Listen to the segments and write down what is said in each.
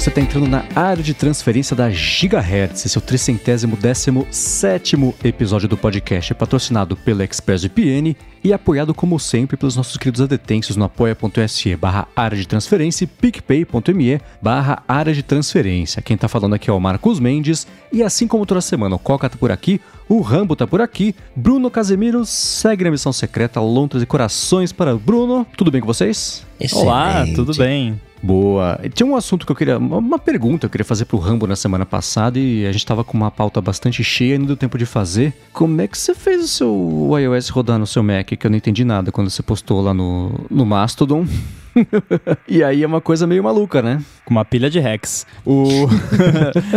Você está entrando na área de transferência da Gigahertz. Esse é o tricentésimo décimo sétimo episódio do podcast, patrocinado pela ExpressVPN e apoiado, como sempre, pelos nossos queridos adetêncios no apoia.se barra área de transferência e picpay.me barra área de transferência. Quem está falando aqui é o Marcos Mendes e assim como toda semana o Coca tá por aqui, o Rambo tá por aqui, Bruno Casemiro segue na missão secreta Lontras e Corações para Bruno. Tudo bem com vocês? Excelente. Olá, tudo bem. Boa. Tinha um assunto que eu queria. Uma pergunta que eu queria fazer pro Rambo na semana passada e a gente tava com uma pauta bastante cheia e não deu tempo de fazer. Como é que você fez o seu iOS rodar no seu Mac? Que eu não entendi nada quando você postou lá no, no Mastodon. e aí é uma coisa meio maluca, né? Com uma pilha de hacks. O...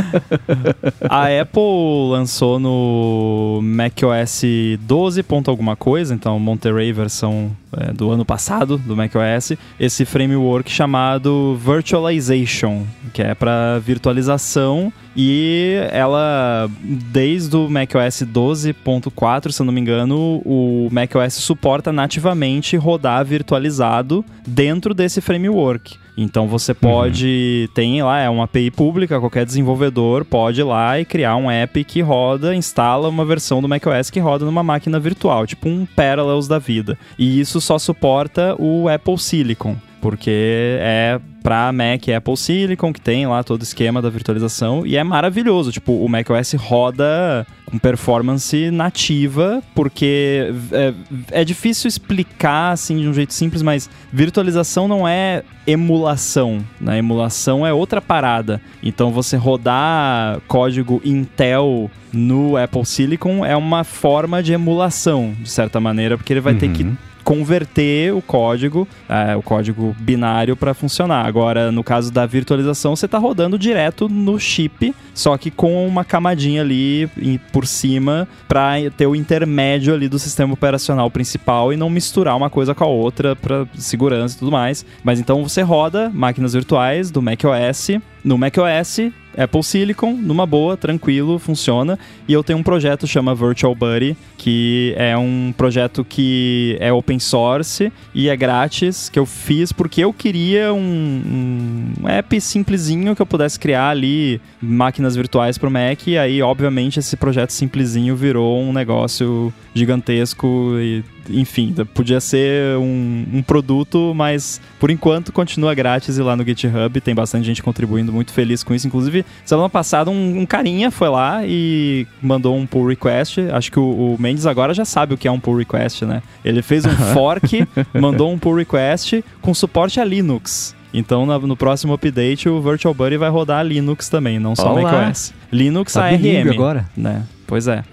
a Apple lançou no macOS 12. alguma coisa, então Monterey versão é, do ano passado do macOS, esse framework chamado Virtualization, que é para virtualização e ela, desde o macOS 12.4, se eu não me engano, o macOS suporta nativamente rodar virtualizado dentro desse framework. Então você pode, uhum. tem lá, é uma API pública, qualquer desenvolvedor pode ir lá e criar um app que roda, instala uma versão do macOS que roda numa máquina virtual, tipo um Parallels da vida. E isso só suporta o Apple Silicon porque é para Mac Apple Silicon, que tem lá todo o esquema da virtualização, e é maravilhoso. Tipo, o macOS roda com performance nativa, porque é, é, difícil explicar assim de um jeito simples, mas virtualização não é emulação, né? Emulação é outra parada. Então você rodar código Intel no Apple Silicon é uma forma de emulação, de certa maneira, porque ele vai uhum. ter que uhum converter o código, é, o código binário para funcionar. Agora, no caso da virtualização, você está rodando direto no chip, só que com uma camadinha ali por cima para ter o intermédio ali do sistema operacional principal e não misturar uma coisa com a outra para segurança e tudo mais. Mas então você roda máquinas virtuais do macOS no macOS Apple Silicon, numa boa, tranquilo, funciona. E eu tenho um projeto chama Virtual Buddy, que é um projeto que é open source e é grátis, que eu fiz porque eu queria um, um app simplesinho que eu pudesse criar ali máquinas virtuais para o Mac. E aí, obviamente, esse projeto simplesinho virou um negócio gigantesco e enfim, podia ser um, um, produto, mas por enquanto continua grátis e lá no GitHub tem bastante gente contribuindo, muito feliz com isso. Inclusive, semana passada um, um carinha foi lá e mandou um pull request. Acho que o, o, Mendes agora já sabe o que é um pull request, né? Ele fez um fork, mandou um pull request com suporte a Linux. Então, no, no, próximo update, o Virtual Buddy vai rodar Linux também, não só Olá. macOS. Linux tá ARM. agora? Né? Pois é.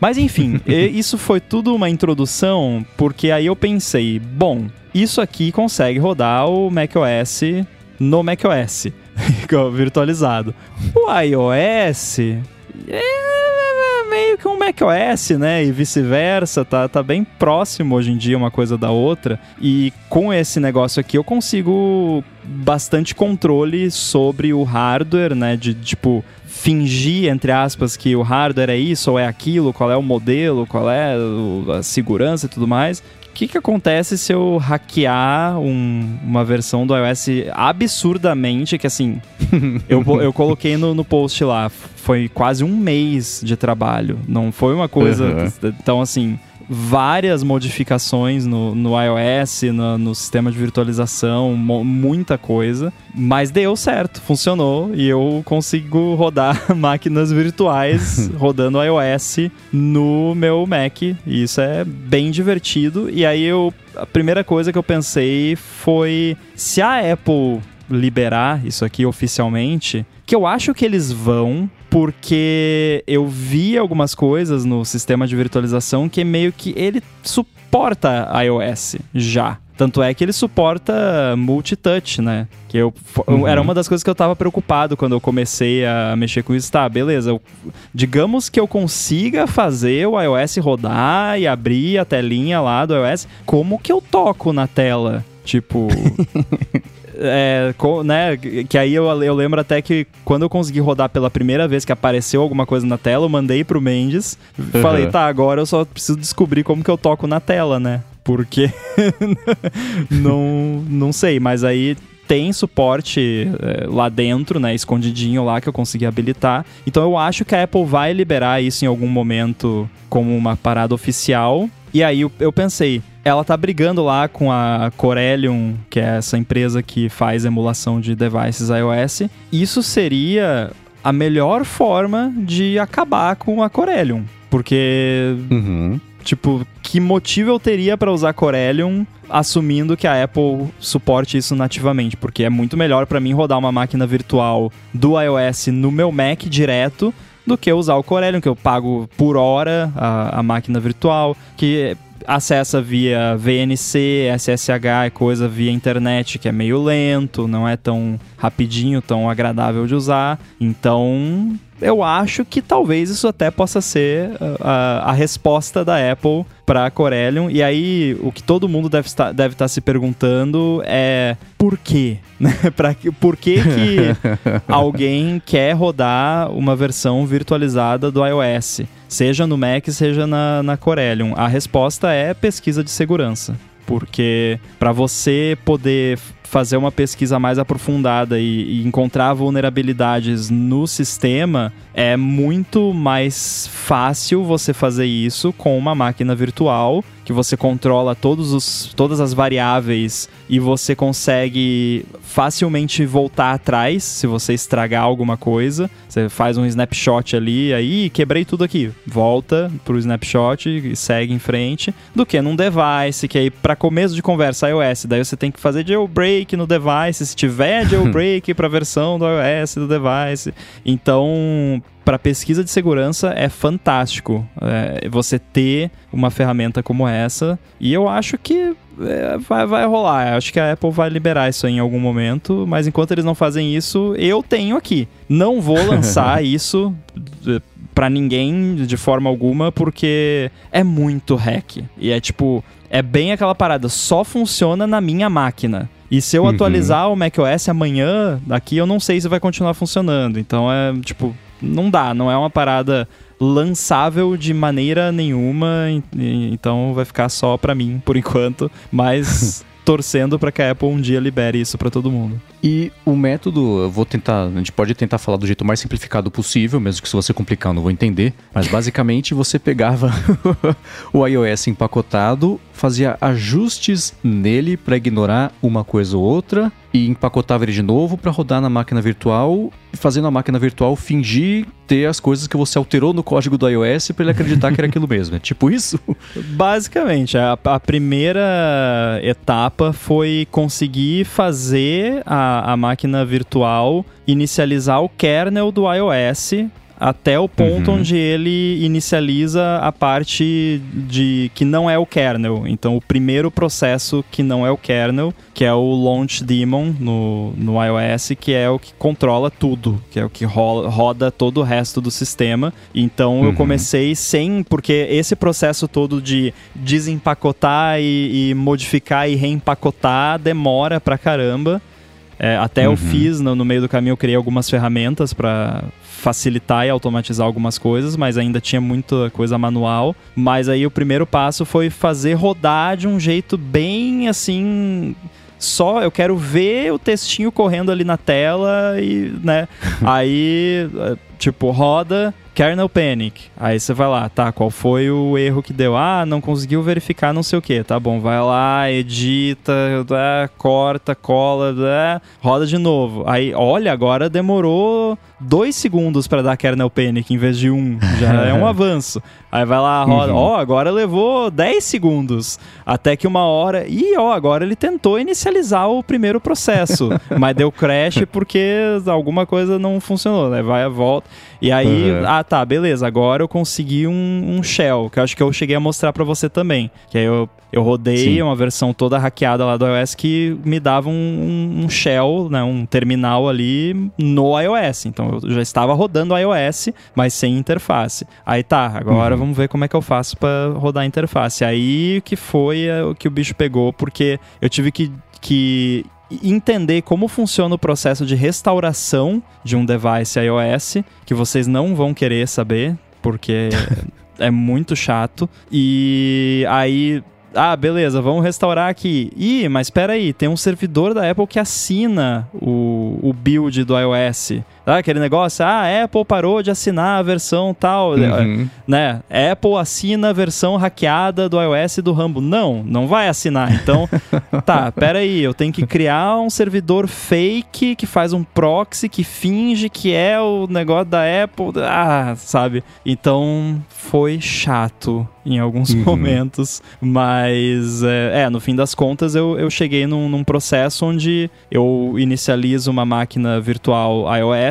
Mas enfim, isso foi tudo uma introdução, porque aí eu pensei, bom, isso aqui consegue rodar o macOS no macOS, virtualizado. O iOS é meio que um macOS, né? E vice-versa, tá, tá bem próximo hoje em dia uma coisa da outra. E com esse negócio aqui eu consigo bastante controle sobre o hardware, né? De tipo fingir, entre aspas, que o hardware é isso ou é aquilo, qual é o modelo, qual é a segurança e tudo mais. O que, que acontece se eu hackear um, uma versão do iOS absurdamente, que assim, eu, eu coloquei no, no post lá, foi quase um mês de trabalho, não foi uma coisa... Uhum. Então, assim, várias modificações no, no iOS, no, no, sistema de virtualização, muita coisa. Mas deu certo, funcionou e eu consigo rodar máquinas virtuais rodando iOS no meu Mac. E isso é bem divertido. E aí eu. A primeira coisa que eu pensei foi se a Apple liberar isso aqui oficialmente, que eu acho que eles vão, porque eu vi algumas coisas no sistema de virtualização que meio que ele suporta iOS já. Tanto é que ele suporta multitouch, né? Que eu, uhum. era uma das coisas que eu tava preocupado quando eu comecei a mexer com isso. Tá, beleza. Eu, digamos que eu consiga fazer o iOS rodar e abrir a telinha lá do iOS. Como que eu toco na tela? Tipo. é, com, né, que aí eu, eu lembro até que quando eu consegui rodar pela primeira vez que apareceu alguma coisa na tela, eu mandei pro Mendes, uhum. falei, tá, agora eu só preciso descobrir como que eu toco na tela, né? Porque não, não sei, mas aí tem suporte é, lá dentro, né, escondidinho lá que eu consegui habilitar. Então eu acho que a Apple vai liberar isso em algum momento como uma parada oficial. E aí eu, eu pensei, ela tá brigando lá com a Corellium, que é essa empresa que faz emulação de devices iOS. Isso seria a melhor forma de acabar com a Corellium. Porque, Uhum. tipo, que motivo eu teria para usar Corellium assumindo que a Apple suporte isso nativamente? Porque é muito melhor para mim rodar uma máquina virtual do iOS no meu Mac direto do que usar o Corellium, que eu pago por hora a, a máquina virtual, que acessa via VNC, SSH e coisa via internet, que é meio lento, não é tão rapidinho, tão agradável de usar. Então, eu acho que talvez isso até possa ser a, a resposta da Apple para a Corellium. E aí, o que todo mundo deve estar, deve estar se perguntando é por quê? Pra, por que, que alguém quer rodar uma versão virtualizada do iOS? Seja no Mac, seja na, na Corellium. A resposta é pesquisa de segurança. Porque para você poder fazer uma pesquisa mais aprofundada e, e encontrar vulnerabilidades no sistema, é muito mais fácil você fazer isso com uma máquina virtual que você controla todos os, todas as variáveis e você consegue facilmente voltar atrás se você estragar alguma coisa. Você faz um snapshot ali, aí quebrei tudo aqui. Volta pro snapshot e segue em frente. Do que num device, que aí para começo de conversa iOS, daí você tem que fazer jailbreak no device, se tiver jailbreak para versão do iOS do device. Então, para pesquisa de segurança é fantástico é, você ter uma ferramenta como essa. E eu acho que é, vai, vai rolar. Acho que a Apple vai liberar isso aí em algum momento. Mas enquanto eles não fazem isso, eu tenho aqui. Não vou lançar isso é, pra ninguém de forma alguma, porque é muito hack. E é tipo, é bem aquela parada, só funciona na minha máquina. E se eu Uhum. atualizar o macOS amanhã, daqui eu não sei se vai continuar funcionando. Então é tipo, não dá, não é uma parada lançável de maneira nenhuma, en- então vai ficar só pra mim por enquanto, mas torcendo pra que a Apple um dia libere isso pra todo mundo. E o método, eu vou tentar, a gente pode tentar falar do jeito mais simplificado possível, mesmo que se você complicar eu não vou entender, mas basicamente você pegava o iOS empacotado, fazia ajustes nele para ignorar uma coisa ou outra e empacotava ele de novo para rodar na máquina virtual, fazendo a máquina virtual fingir ter as coisas que você alterou no código do iOS para ele acreditar que era aquilo mesmo. É tipo isso? Basicamente, a, a primeira etapa foi conseguir fazer a, a máquina virtual inicializar o kernel do iOS até o ponto Uhum. onde ele inicializa a parte de que não é o kernel. Então, o primeiro processo que não é o kernel, que é o launch daemon no, no iOS, que é o que controla tudo, que é o que rola- roda todo o resto do sistema. Então, eu Uhum. comecei sem, porque esse processo todo de desempacotar e, e modificar e reempacotar demora pra caramba. É, até eu Uhum. fiz, no, no meio do caminho, eu criei algumas ferramentas para facilitar e automatizar algumas coisas, mas ainda tinha muita coisa manual. Mas aí o primeiro passo foi fazer rodar de um jeito bem assim. Só eu quero ver o textinho correndo ali na tela e, né? aí, eh, tipo, roda kernel panic. Aí você vai lá, tá, qual foi o erro que deu? Ah, não conseguiu verificar não sei o que. Tá bom, vai lá, edita, ah, corta, cola, ah, roda de novo. Aí, olha, agora demorou dois segundos para dar kernel panic em vez de um. Já é um avanço. Aí vai lá, roda. Uhum. Ó, agora levou 10 segundos. Até que uma hora. Ih, ó, agora ele tentou inicializar o primeiro processo. mas deu crash porque alguma coisa não funcionou, né? Vai a volta. E aí, Uhum. ah, tá, beleza. Agora eu consegui um, um shell, que eu acho que eu cheguei a mostrar pra você também. Que aí eu, eu rodei Sim. uma versão toda hackeada lá do iOS que me dava um, um- shell, né? Um terminal ali no iOS. Então eu já estava rodando o iOS, mas sem interface. Aí tá, agora Uhum. vamos ver como é que eu faço pra rodar a interface. Aí que foi é, o que o bicho pegou, porque eu tive que, que entender como funciona o processo de restauração de um device iOS, que vocês não vão querer saber, porque é muito chato. E aí ah, beleza, vamos restaurar aqui. Ih, mas espera aí, tem um servidor da Apple que assina o, o build do iOS. Ah, aquele negócio, ah, a Apple parou de assinar a versão tal, uhum. né? Apple assina a versão hackeada do iOS e do Rambo. Não, não vai assinar. Então, tá, pera aí, eu tenho que criar um servidor fake que faz um proxy que finge que é o negócio da Apple. Ah, sabe? Então, foi chato em alguns uhum. momentos, mas é, é, no fim das contas eu, eu cheguei num, num processo onde eu inicializo uma máquina virtual iOS,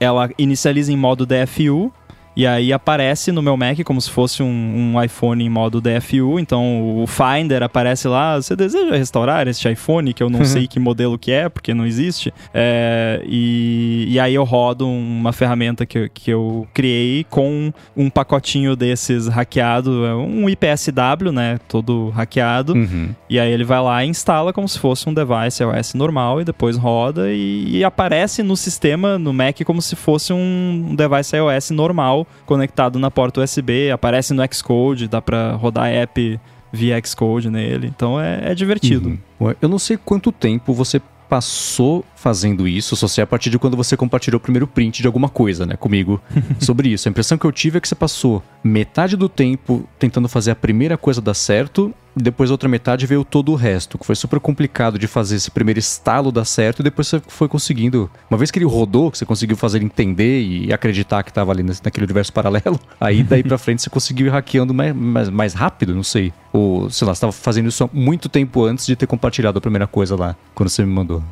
ela inicializa em modo DFU, e aí aparece no meu Mac como se fosse um, um, iPhone em modo DFU. Então o Finder aparece lá. Você deseja restaurar este iPhone que eu não sei que modelo que é, porque não existe. É, e, e aí eu rodo uma ferramenta que, que eu criei com um pacotinho desses hackeado, é um IPSW, né? Todo hackeado. Uhum. E aí ele vai lá e instala como se fosse um device iOS normal e depois roda e, e aparece no sistema, no Mac, como se fosse um device iOS normal conectado na porta USB, aparece no Xcode, dá para rodar app via Xcode nele. Então é, é divertido. Uhum. Eu não sei quanto tempo você passou fazendo isso, só sei a partir de quando você compartilhou o primeiro print de alguma coisa, né, comigo, sobre isso. A impressão que eu tive é que você passou metade do tempo tentando fazer a primeira coisa dar certo, depois a outra metade veio todo o resto, que foi super complicado de fazer esse primeiro estalo dar certo, e depois você foi conseguindo. Uma vez que ele rodou, que você conseguiu fazer ele entender e acreditar que estava ali naquele universo paralelo, aí daí pra frente você conseguiu ir hackeando mais, mais, mais rápido, não sei. Ou, sei lá, você estava fazendo isso há muito tempo antes de ter compartilhado a primeira coisa lá, quando você me mandou.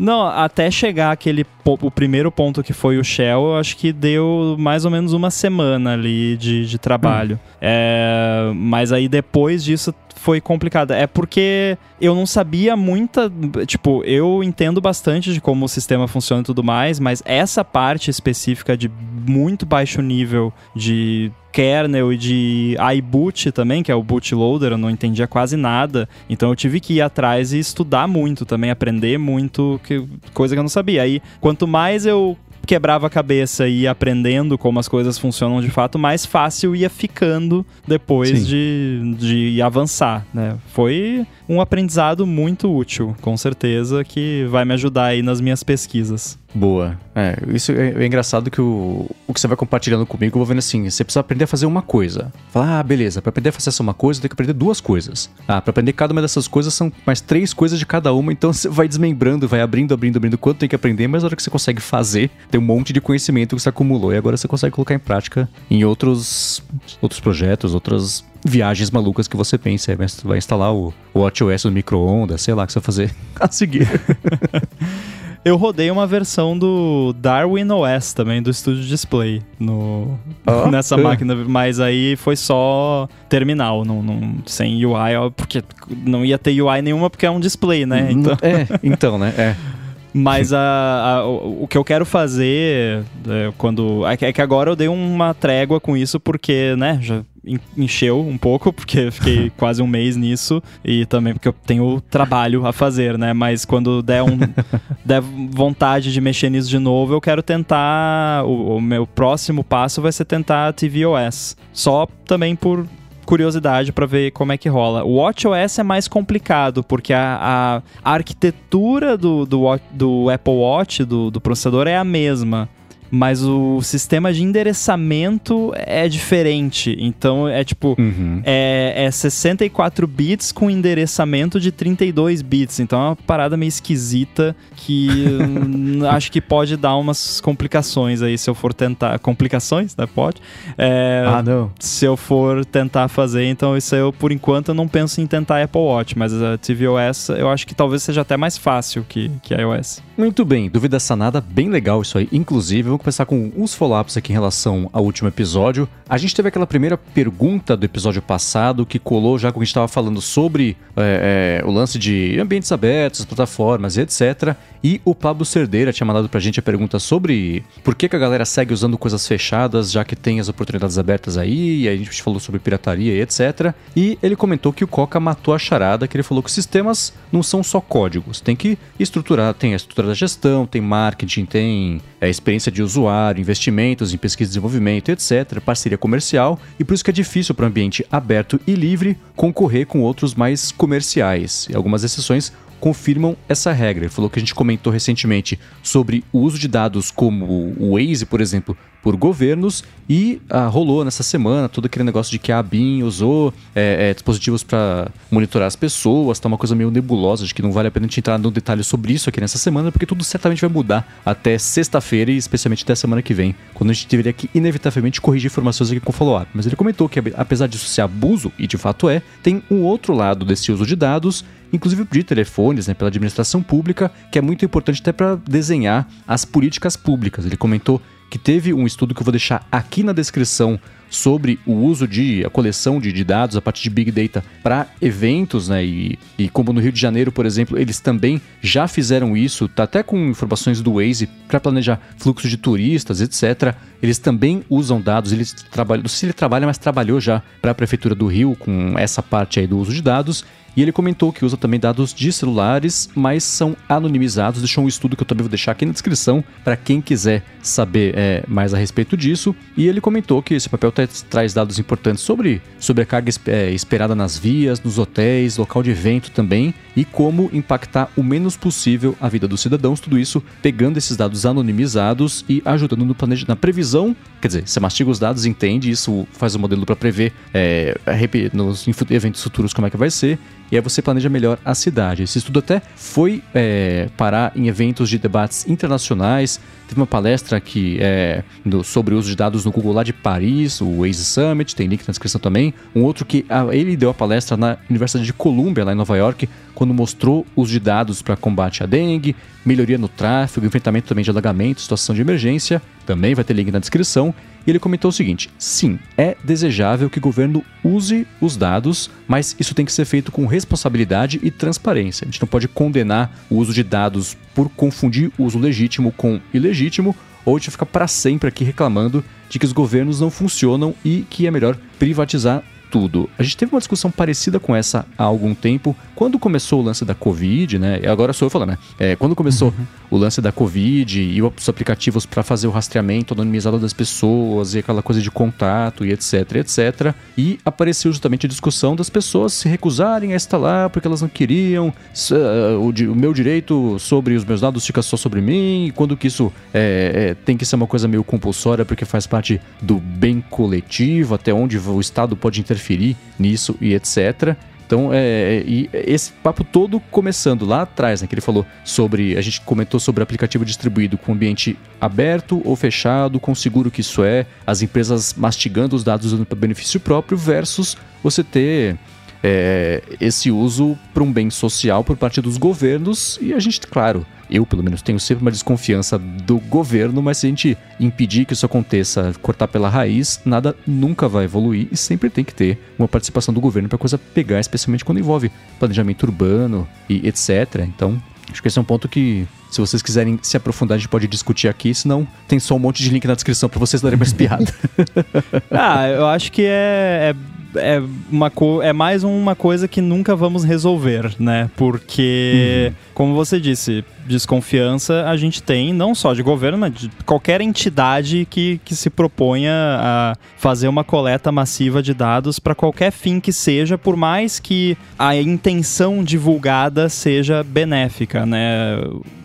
Não, até chegar aquele o primeiro ponto que foi o Shell, eu acho que deu mais ou menos uma semana ali de, de trabalho. Hum. É, mas aí depois disso foi complicado. É porque eu não sabia muita. Tipo, eu entendo bastante de como o sistema funciona e tudo mais, mas essa parte específica de muito baixo nível de kernel e de iBoot também, que é o bootloader, eu não entendia quase nada. Então eu tive que ir atrás e estudar muito também, aprender muito, que, coisa que eu não sabia. Aí, quanto mais eu quebrava a cabeça e ia aprendendo como as coisas funcionam de fato, mais fácil ia ficando depois de, de avançar, né? Foi um aprendizado muito útil, com certeza, que vai me ajudar aí nas minhas pesquisas. Boa. É, isso é, é, engraçado que o, o que você vai compartilhando comigo, eu vou vendo assim, você precisa aprender a fazer uma coisa. Fala, ah, beleza, para aprender a fazer essa uma coisa, tem que aprender duas coisas. Ah, para aprender cada uma dessas coisas são mais três coisas de cada uma, então você vai desmembrando, vai abrindo, abrindo, abrindo quanto tem que aprender, mas na hora que você consegue fazer, tem um monte de conhecimento que você acumulou e agora você consegue colocar em prática em outros outros projetos, outras viagens malucas que você pensa. Você vai instalar o, WatchOS no micro-ondas, sei lá, o que você vai fazer a seguir. Eu rodei uma versão do Darwin OS também, do Studio Display, no, oh, nessa é. máquina, mas aí foi só terminal, não, não, sem UI, porque não ia ter UI nenhuma porque é um display, né? Então, é, então né? É. Mas a, a, o, que eu quero fazer é, quando. É que, é que agora eu dei uma trégua com isso, porque, né, já encheu um pouco, porque fiquei quase um mês nisso, e também porque eu tenho trabalho a fazer, né? Mas quando der, um, der vontade de mexer nisso de novo, eu quero tentar. O, o meu próximo passo vai ser tentar a TVOS. Só também por curiosidade para ver como é que rola. O WatchOS é mais complicado, porque a, a, arquitetura do, do, do, Apple Watch, do, do processador, é a mesma mas o sistema de endereçamento é diferente. Então é tipo, uhum. é, é 64 bits com endereçamento de 32 bits. Então é uma parada meio esquisita que acho que pode dar umas complicações aí se eu for tentar. Complicações, né? Pode. É, ah, não. Se eu for tentar fazer, então isso eu, por enquanto, eu não penso em tentar Apple Watch, mas a tvOS eu acho que talvez seja até mais fácil que, que iOS. Muito bem, dúvida sanada, bem legal isso aí. Inclusive, vamos começar com uns follow-ups aqui em relação ao último episódio. A gente teve aquela primeira pergunta do episódio passado que colou já quando a gente estava falando sobre é, é, o lance de ambientes abertos, plataformas e etc. E o Pablo Cerdeira tinha mandado pra gente a pergunta sobre por que, que a galera segue usando coisas fechadas, já que tem as oportunidades abertas aí, e a gente falou sobre pirataria e etc. E ele comentou que o Coca matou a charada, que ele falou que sistemas não são só códigos, tem que estruturar, tem a estrutura da gestão, tem marketing, tem a é, experiência de usuário, investimentos em pesquisa e desenvolvimento, etc., parceria comercial, e por isso que é difícil para o ambiente aberto e livre concorrer com outros mais comerciais. E algumas exceções confirmam essa regra. Ele falou que a gente comentou recentemente sobre o uso de dados como o Waze, por exemplo, por governos e ah, rolou nessa semana todo aquele negócio de que a BIM usou é, é, dispositivos para monitorar as pessoas, tá uma coisa meio nebulosa, de que não vale a pena a gente entrar no detalhe sobre isso aqui nessa semana, porque tudo certamente vai mudar até sexta-feira e especialmente até semana que vem, quando a gente deveria que inevitavelmente corrigir informações aqui com follow-up. Mas ele comentou que apesar disso ser abuso, e de fato é, tem um outro lado desse uso de dados inclusive de telefones, né, pela administração pública, que é muito importante até para desenhar as políticas públicas. Ele comentou que teve um estudo que eu vou deixar aqui na descrição sobre o uso de a coleção de, de dados a partir de Big Data para eventos, né? E, e, como no Rio de Janeiro, por exemplo, eles também já fizeram isso, tá até com informações do Waze para planejar fluxo de turistas, etc. Eles também usam dados, eles trabalham, não sei se ele trabalha, mas trabalhou já para a prefeitura do Rio com essa parte aí do uso de dados e ele comentou que usa também dados de celulares, mas são anonimizados. Deixou um estudo que eu também vou deixar aqui na descrição para quem quiser saber é, mais a respeito disso. E ele comentou que esse papel traz dados importantes sobre, a carga é, esperada nas vias, nos hotéis, local de evento também, e como impactar o menos possível a vida dos cidadãos. Tudo isso pegando esses dados anonimizados e ajudando no planeja na previsão. Quer dizer, você mastiga os dados, entende, isso faz o um modelo para prever é, nos eventos futuros como é que vai ser e aí você planeja melhor a cidade. Esse estudo até foi é, parar em eventos de debates internacionais. Teve uma palestra aqui é, no, sobre o uso de dados no Google lá de Paris, o Waze Summit, tem link na descrição também. Um outro que a, ele deu a palestra na Universidade de Columbia, lá em Nova York, quando mostrou o uso de dados para combate à dengue, melhoria no tráfego, enfrentamento também de alagamento, situação de emergência. Também vai ter link na descrição. E ele comentou o seguinte: sim, é desejável que o governo use os dados, mas isso tem que ser feito com responsabilidade e transparência. A gente não pode condenar o uso de dados por confundir uso legítimo com ilegítimo, ou a gente ficar para sempre aqui reclamando de que os governos não funcionam e que é melhor privatizar tudo. A gente teve uma discussão parecida com essa há algum tempo, quando começou o lance da Covid, né? Agora sou eu falando, né? É, quando começou uhum. o lance da Covid e os aplicativos para fazer o rastreamento anonimizado das pessoas e aquela coisa de contato e etc, etc. E apareceu justamente a discussão das pessoas se recusarem a instalar porque elas não queriam, uh, o, o, meu direito sobre os meus dados fica só sobre mim, e quando que isso é, é, tem que ser uma coisa meio compulsória porque faz parte do bem coletivo, até onde o Estado pode interferir interferir nisso e etc. Então, é, é, e esse papo todo começando lá atrás, né, que ele falou sobre. A gente comentou sobre aplicativo distribuído com ambiente aberto ou fechado, com seguro que isso é, as empresas mastigando os dados para benefício próprio, versus você ter é, esse uso para um bem social por parte dos governos. E a gente, claro, eu pelo menos tenho sempre uma desconfiança do governo, mas se a gente impedir que isso aconteça, cortar pela raiz, nada nunca vai evoluir e sempre tem que ter uma participação do governo para a coisa pegar, especialmente quando envolve planejamento urbano e etc. Então, acho que esse é um ponto que se vocês quiserem se aprofundar, a gente pode discutir aqui, senão tem só um monte de link na descrição para vocês darem mais piada. ah, eu acho que é, é é, uma é mais uma coisa que nunca vamos resolver, né? Porque, uhum. como você disse, desconfiança a gente tem não só de governo, mas de qualquer entidade que, que se proponha a fazer uma coleta massiva de dados para qualquer fim que seja, por mais que a intenção divulgada seja benéfica, né?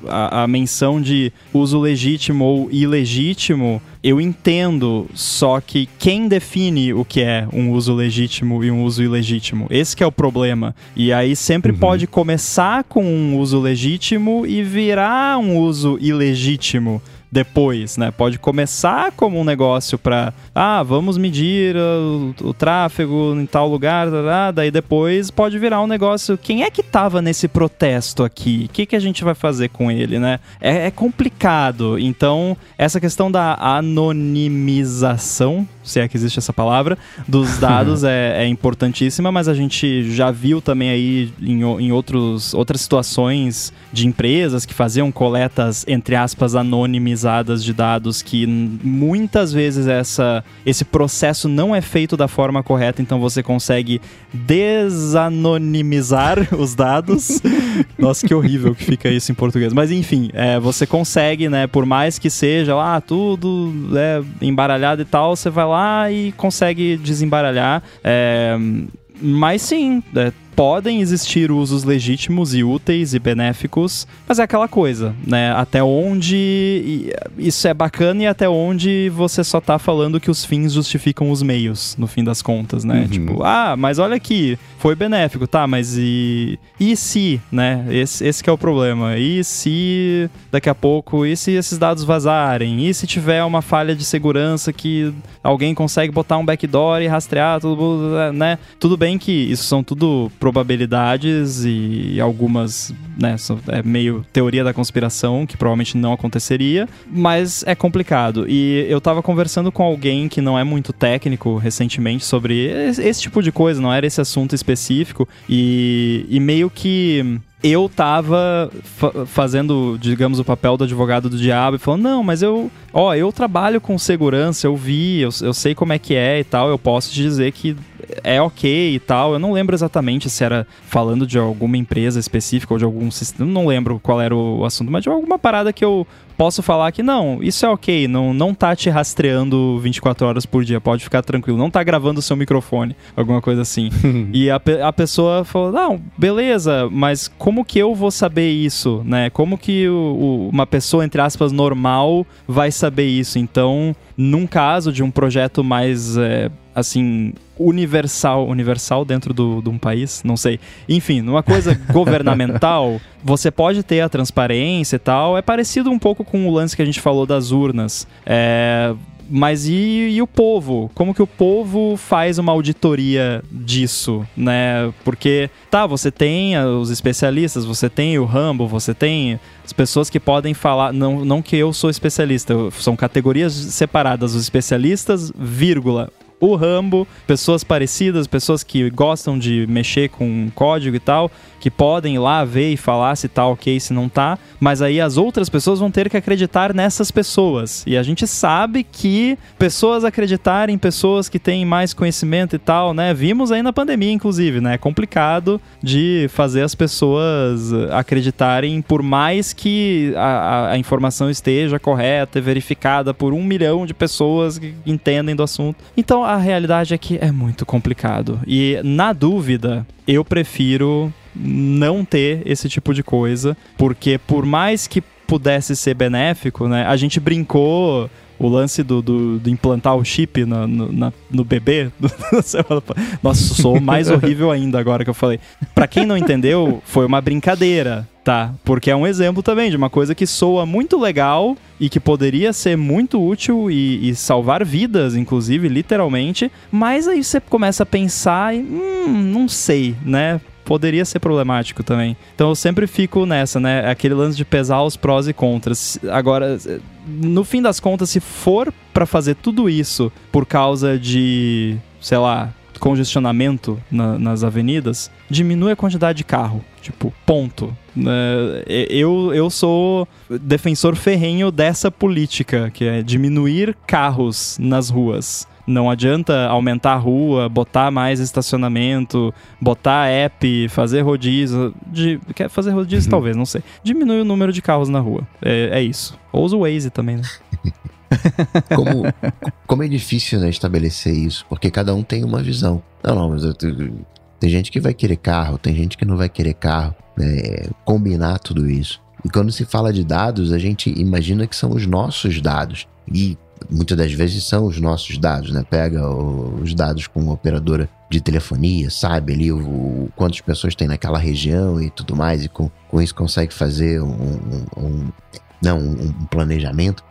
A, a menção de uso legítimo ou ilegítimo eu entendo, só que quem define o que é um uso legítimo e um uso ilegítimo? Esse é o problema. E aí sempre uhum. pode começar com um uso legítimo e virar um uso ilegítimo depois, né? Pode começar como um negócio para, ah, vamos medir o, o, tráfego em tal lugar, daí depois pode virar um negócio, quem é que tava nesse protesto aqui? O que, que a gente vai fazer com ele, né? É, é complicado. Então, essa questão da anonimização se é que existe essa palavra, dos dados é, é, importantíssima, mas a gente já viu também aí em, em outros, outras situações de empresas que faziam coletas, entre aspas, anonimizadas de dados, que muitas vezes essa, esse processo não é feito da forma correta, então você consegue desanonimizar os dados. Nossa, que horrível que fica isso em português. Mas enfim, é, você consegue, né, por mais que seja lá tudo é, embaralhado e tal, você vai lá e consegue desembaralhar. É, mas sim, é, podem existir usos legítimos e úteis e benéficos, mas é aquela coisa, né? Até onde isso é bacana e até onde você só tá falando que os fins justificam os meios, no fim das contas, né? Uhum. Tipo, ah, mas olha aqui, foi benéfico, tá, mas e. E se, né? Esse, esse que é o problema. E se daqui a pouco, e se esses dados vazarem? E se tiver uma falha de segurança que alguém consegue botar um backdoor e rastrear tudo, né? Tudo bem que isso são tudo probabilidades e algumas, né, é meio teoria da conspiração, que provavelmente não aconteceria, mas é complicado. E eu tava conversando com alguém que não é muito técnico recentemente sobre esse tipo de coisa, não era esse assunto específico, e, e meio que eu tava fa fazendo, digamos, o papel do advogado do diabo e falando, não, mas eu, ó, eu trabalho com segurança, eu vi, eu, eu sei como é que é e tal, eu posso te dizer que é ok e tal. Eu não lembro exatamente se era falando de alguma empresa específica ou de algum sistema. Não lembro qual era o assunto, mas de alguma parada que eu posso falar que não, isso é ok, não, não tá te rastreando 24 horas por dia, pode ficar tranquilo, não tá gravando o seu microfone, alguma coisa assim. e a, a pessoa falou, não, beleza, mas como que eu vou saber isso, né? Como que o, o, uma pessoa, entre aspas, normal vai saber isso? Então, num caso de um projeto mais, é, assim, universal, universal dentro do, de um país, não sei. Enfim, numa coisa governamental, você pode ter a transparência e tal. É parecido um pouco com o lance que a gente falou das urnas. É, mas e, e, o povo? Como que o povo faz uma auditoria disso, né? Porque, tá, você tem os especialistas, você tem o Rambo, você tem as pessoas que podem falar, não, não que eu sou especialista, são categorias separadas, os especialistas, vírgula, o Rambo, pessoas parecidas, pessoas que gostam de mexer com código e tal, que podem ir lá ver e falar se tá ok, se não tá, mas aí as outras pessoas vão ter que acreditar nessas pessoas. E a gente sabe que pessoas acreditarem em pessoas que têm mais conhecimento e tal, né? Vimos aí na pandemia, inclusive, né? É complicado de fazer as pessoas acreditarem, por mais que a, a informação esteja correta e verificada por um milhão de pessoas que entendem do assunto. Então a realidade é que é muito complicado. E na dúvida, eu prefiro não ter esse tipo de coisa, porque por mais que pudesse ser benéfico, né? A gente brincou o lance do, do, do, implantar o chip no, na, no bebê. Nossa, sou mais horrível ainda agora que eu falei. Para quem não entendeu, foi uma brincadeira, tá? Porque é um exemplo também de uma coisa que soa muito legal e que poderia ser muito útil e, e salvar vidas, inclusive, literalmente. Mas aí você começa a pensar e, hum, não sei, né? Poderia ser problemático também. Então eu sempre fico nessa, né? Aquele lance de pesar os prós e contras. Agora, no fim das contas, se for para fazer tudo isso por causa de, sei lá, congestionamento na, nas avenidas, diminui a quantidade de carro. Tipo, ponto. É, eu, eu sou defensor ferrenho dessa política, que é diminuir carros nas ruas. Não adianta aumentar a rua, botar mais estacionamento, botar app, fazer rodízio. De, quer fazer rodízio, uhum. talvez, não sei. Diminui o número de carros na rua. É, é isso. Ou usa o Waze também, né? como, como é difícil né, estabelecer isso, porque cada um tem uma visão. Não, não, mas eu, tem gente que vai querer carro, tem gente que não vai querer carro. Né, combinar tudo isso. E quando se fala de dados, a gente imagina que são os nossos dados. E muitas das vezes são os nossos dados, né? Pega os dados com operadora de telefonia, sabe ali o, o quantas pessoas tem naquela região e tudo mais, e com, com isso consegue fazer um, um, um não, um, um, planejamento.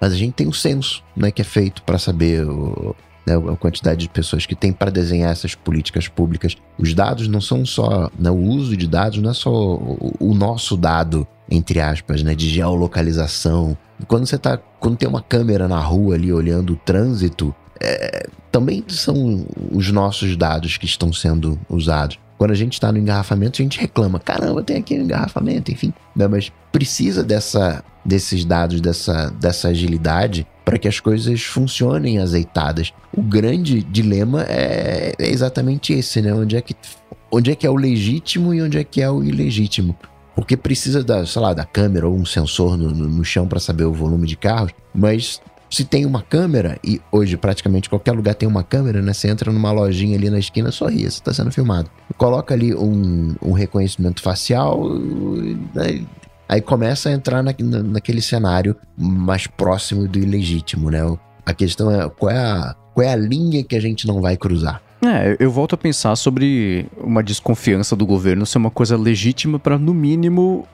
Mas a gente tem um censo, né, que é feito para saber o, né, a quantidade de pessoas que tem para desenhar essas políticas públicas. Os dados não são só, né, o uso de dados não é só o, o nosso dado entre aspas, né, de geolocalização. Quando você tá, quando tem uma câmera na rua ali olhando o trânsito, é, também são os nossos dados que estão sendo usados. Quando a gente está no engarrafamento, a gente reclama: caramba, tem aqui um engarrafamento, enfim. Né? Mas precisa dessa, desses dados, dessa, dessa agilidade para que as coisas funcionem azeitadas. O grande dilema é, é, exatamente esse, né? Onde é, que, onde é que é o legítimo e onde é que é o ilegítimo. Porque precisa da, sei lá, da câmera ou um sensor no, no, chão para saber o volume de carros, mas se tem uma câmera, e hoje praticamente qualquer lugar tem uma câmera, né? Você entra numa lojinha ali na esquina, sorria, você está sendo filmado. Coloca ali um, um reconhecimento facial, né? aí começa a entrar na, naquele cenário mais próximo do ilegítimo, né? A questão é qual é a, qual é a linha que a gente não vai cruzar. É, eu volto a pensar sobre uma desconfiança do governo ser uma coisa legítima para, no mínimo,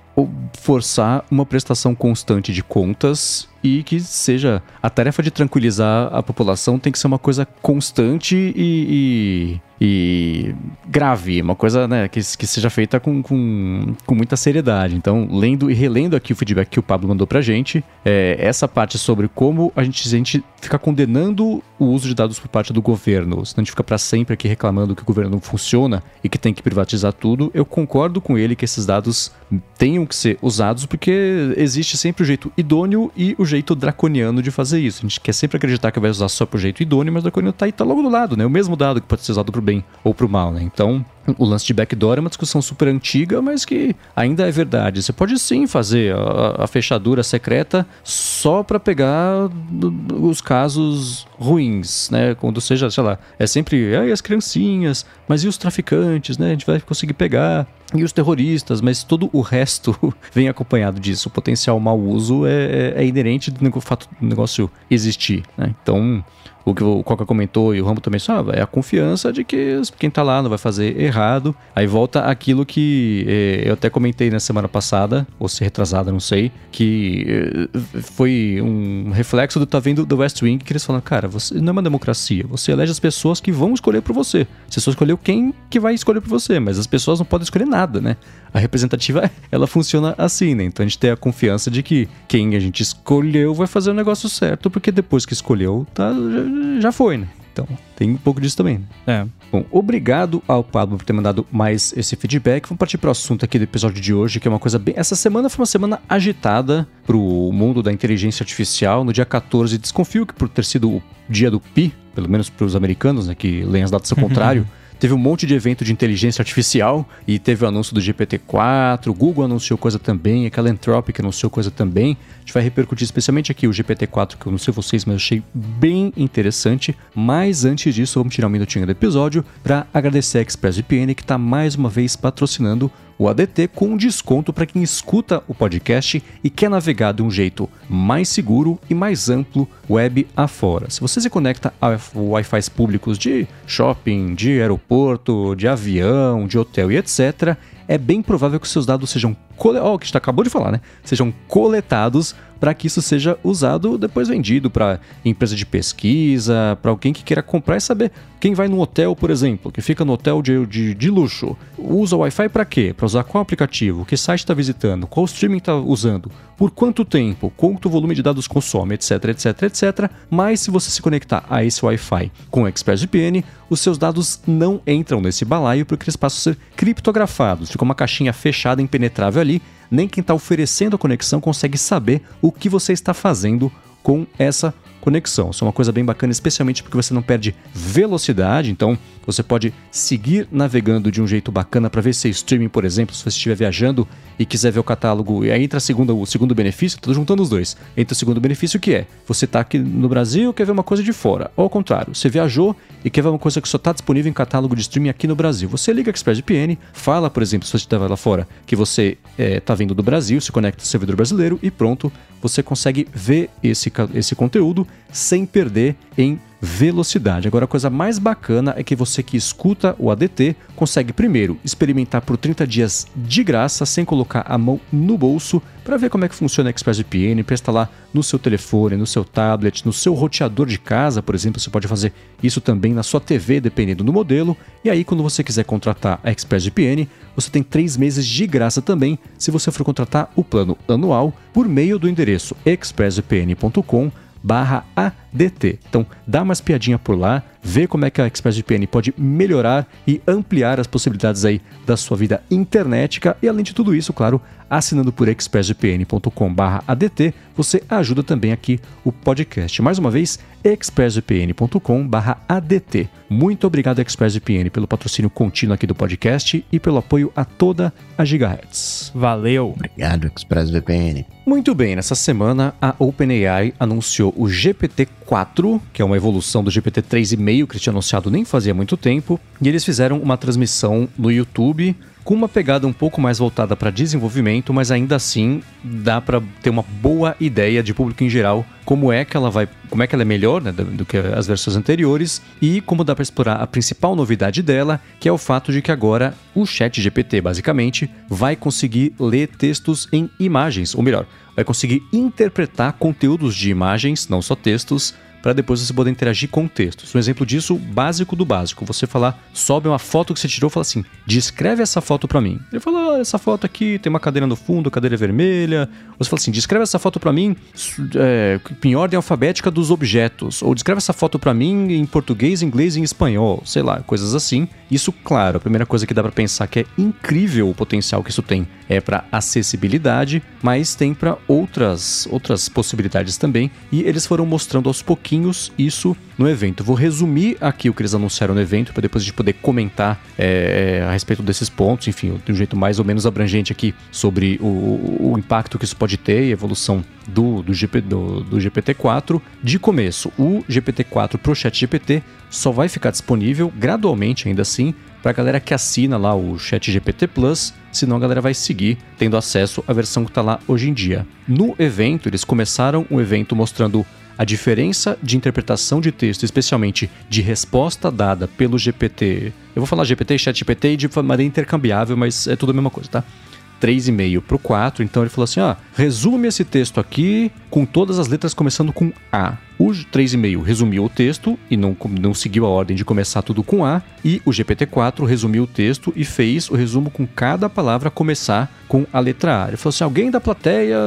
forçar uma prestação constante de contas e que seja a tarefa de tranquilizar a população tem que ser uma coisa constante e, e, e grave, uma coisa né, que, que seja feita com, com, com, muita seriedade. Então, lendo e relendo aqui o feedback que o Pablo mandou pra gente, é, essa parte sobre como a gente, a gente fica condenando o uso de dados por parte do governo, senão a gente fica para sempre aqui reclamando que o governo não funciona e que tem que privatizar tudo, eu concordo com ele que esses dados tenham que ser usados porque existe sempre o jeito idôneo e o jeito draconiano de fazer isso. A gente quer sempre acreditar que vai usar só pro jeito idôneo, mas o draconiano tá aí, tá logo do lado, né? O mesmo dado que pode ser usado pro bem ou pro mal, né? Então, o lance de backdoor é uma discussão super antiga, mas que ainda é verdade. Você pode sim fazer a, a fechadura secreta só para pegar os casos ruins, né? Quando seja, sei lá, é sempre aí as criancinhas, mas e os traficantes, né? A gente vai conseguir pegar e os terroristas, mas todo o resto vem acompanhado disso. O potencial mau uso é, é, é inerente do fato do negócio existir, né? Então, o que o Coca comentou e o Rambo também sabe, é a confiança de que quem tá lá não vai fazer errado. Aí volta aquilo que eh, eu até comentei na semana passada, ou se retrasada, não sei, que eh, foi um reflexo do tá vendo do West Wing, que eles falam, cara, você não é uma democracia, você elege as pessoas que vão escolher por você. Você só escolheu quem que vai escolher por você, mas as pessoas não podem escolher nada, né? A representativa, ela funciona assim, né? Então a gente tem a confiança de que quem a gente escolheu vai fazer o negócio certo, porque depois que escolheu, tá, foi, né? Então, tem um pouco disso também. Né? É. Bom, obrigado ao Pablo por ter mandado mais esse feedback. Vamos partir para o assunto aqui do episódio de hoje, que é uma coisa bem. Essa semana foi uma semana agitada para o mundo da inteligência artificial. No dia 14, desconfio que por ter sido o dia do Pi, pelo menos para os americanos, né, que leem as datas ao contrário. Teve um monte de evento de inteligência artificial e teve o anúncio do GPT-4, o Google anunciou coisa também, aquela Anthropic anunciou coisa também. A gente vai repercutir especialmente aqui o GPT-4, que eu não sei vocês, mas eu achei bem interessante. Mas antes disso, vamos tirar um minutinho do episódio para agradecer a ExpressVPN que está mais uma vez patrocinando o ADT com desconto para quem escuta o podcast e quer navegar de um jeito mais seguro e mais amplo web afora. Se você se conecta a Wi-Fi públicos de shopping, de aeroporto, de avião, de hotel e etc., é bem provável que seus dados sejam oh, que a gente acabou de falar, né? Sejam coletados para que isso seja usado depois vendido para empresa de pesquisa, para alguém que queira comprar e saber quem vai no hotel, por exemplo, que fica no hotel de, de, de luxo, usa o Wi-Fi para quê? Para usar qual aplicativo? Que site está visitando? Qual streaming está usando? Por quanto tempo? Quanto volume de dados consome? Etc, etc, etc. Mas se você se conectar a esse Wi-Fi com o ExpressVPN, os seus dados não entram nesse balaio porque eles passam a ser criptografados. Fica uma caixinha fechada, impenetrável ali nem quem está oferecendo a conexão consegue saber o que você está fazendo com essa conexão. Isso é uma coisa bem bacana, especialmente porque você não perde velocidade, então você pode seguir navegando de um jeito bacana para ver se é streaming, por exemplo, se você estiver viajando e quiser ver o catálogo. E aí entra a segunda, o segundo benefício, estou juntando os dois. Entra o segundo benefício que é, você está aqui no Brasil quer ver uma coisa de fora. Ou ao contrário, você viajou e quer ver uma coisa que só está disponível em catálogo de streaming aqui no Brasil. Você liga a ExpressVPN, fala, por exemplo, se você estiver lá fora, que você está é, tá vindo do Brasil, se conecta ao servidor brasileiro e pronto, você consegue ver esse, esse conteúdo sem perder em velocidade. Agora, a coisa mais bacana é que você que escuta o ADT consegue primeiro experimentar por 30 dias de graça, sem colocar a mão no bolso, para ver como é que funciona a ExpressVPN, para instalar no seu telefone, no seu tablet, no seu roteador de casa, por exemplo, você pode fazer isso também na sua TV, dependendo do modelo. E aí, quando você quiser contratar a ExpressVPN, você tem três meses de graça também, se você for contratar o plano anual por meio do endereço expressvpn.com barra ADT. Então, dá umas piadinha por lá, vê como é que a ExpressVPN pode melhorar e ampliar as possibilidades aí da sua vida internetica e além de tudo isso, claro, assinando por expressvpn.com/adt, você ajuda também aqui o podcast. Mais uma vez, expressvpn.com/adt. Muito obrigado ExpressVPN pelo patrocínio contínuo aqui do podcast e pelo apoio a toda a Gigahertz. Valeu. Obrigado, ExpressVPN. Muito bem, nessa semana a OpenAI anunciou o GPT-4, que é uma evolução do GPT 3,5 que eles tinham anunciado nem fazia muito tempo, e eles fizeram uma transmissão no YouTube com uma pegada um pouco mais voltada para desenvolvimento, mas ainda assim dá para ter uma boa ideia de público em geral como é que ela vai, como é que ela é melhor né, do, do que as versões anteriores e como dá para explorar a principal novidade dela, que é o fato de que agora o Chat GPT basicamente vai conseguir ler textos em imagens, ou melhor, vai conseguir interpretar conteúdos de imagens, não só textos, para depois você poder interagir com textos. Um exemplo disso, básico do básico. Você falar, sobe uma foto que você tirou fala assim, descreve essa foto para mim. Ele fala, ah, essa foto aqui tem uma cadeira no fundo, cadeira vermelha. Você fala assim, descreve essa foto para mim é, em ordem alfabética dos objetos. Ou descreve essa foto para mim em português, inglês e espanhol. Sei lá, coisas assim. Isso, claro, a primeira coisa que dá para pensar que é incrível o potencial que isso tem é para acessibilidade, mas tem para outras outras possibilidades também. E eles foram mostrando aos pouquinhos isso no evento. Vou resumir aqui o que eles anunciaram no evento para depois a gente poder comentar é, a respeito desses pontos, enfim, de um jeito mais ou menos abrangente aqui sobre o, o impacto que isso pode ter e a evolução do, do, GP, do, do GPT-4. De começo, o GPT-4 pro Chat GPT só vai ficar disponível gradualmente ainda assim para a galera que assina lá o Chat GPT Plus, senão a galera vai seguir tendo acesso à versão que está lá hoje em dia. No evento, eles começaram um evento mostrando a diferença de interpretação de texto, especialmente de resposta dada pelo GPT. Eu vou falar GPT Chat GPT de maneira intercambiável, mas é tudo a mesma coisa, tá? 3,5 para o 4. Então ele falou assim: ah, resume esse texto aqui com todas as letras começando com A. O 3,5 resumiu o texto e não, não seguiu a ordem de começar tudo com A. E o GPT-4 resumiu o texto e fez o resumo com cada palavra começar com a letra A. Ele falou assim: alguém da plateia,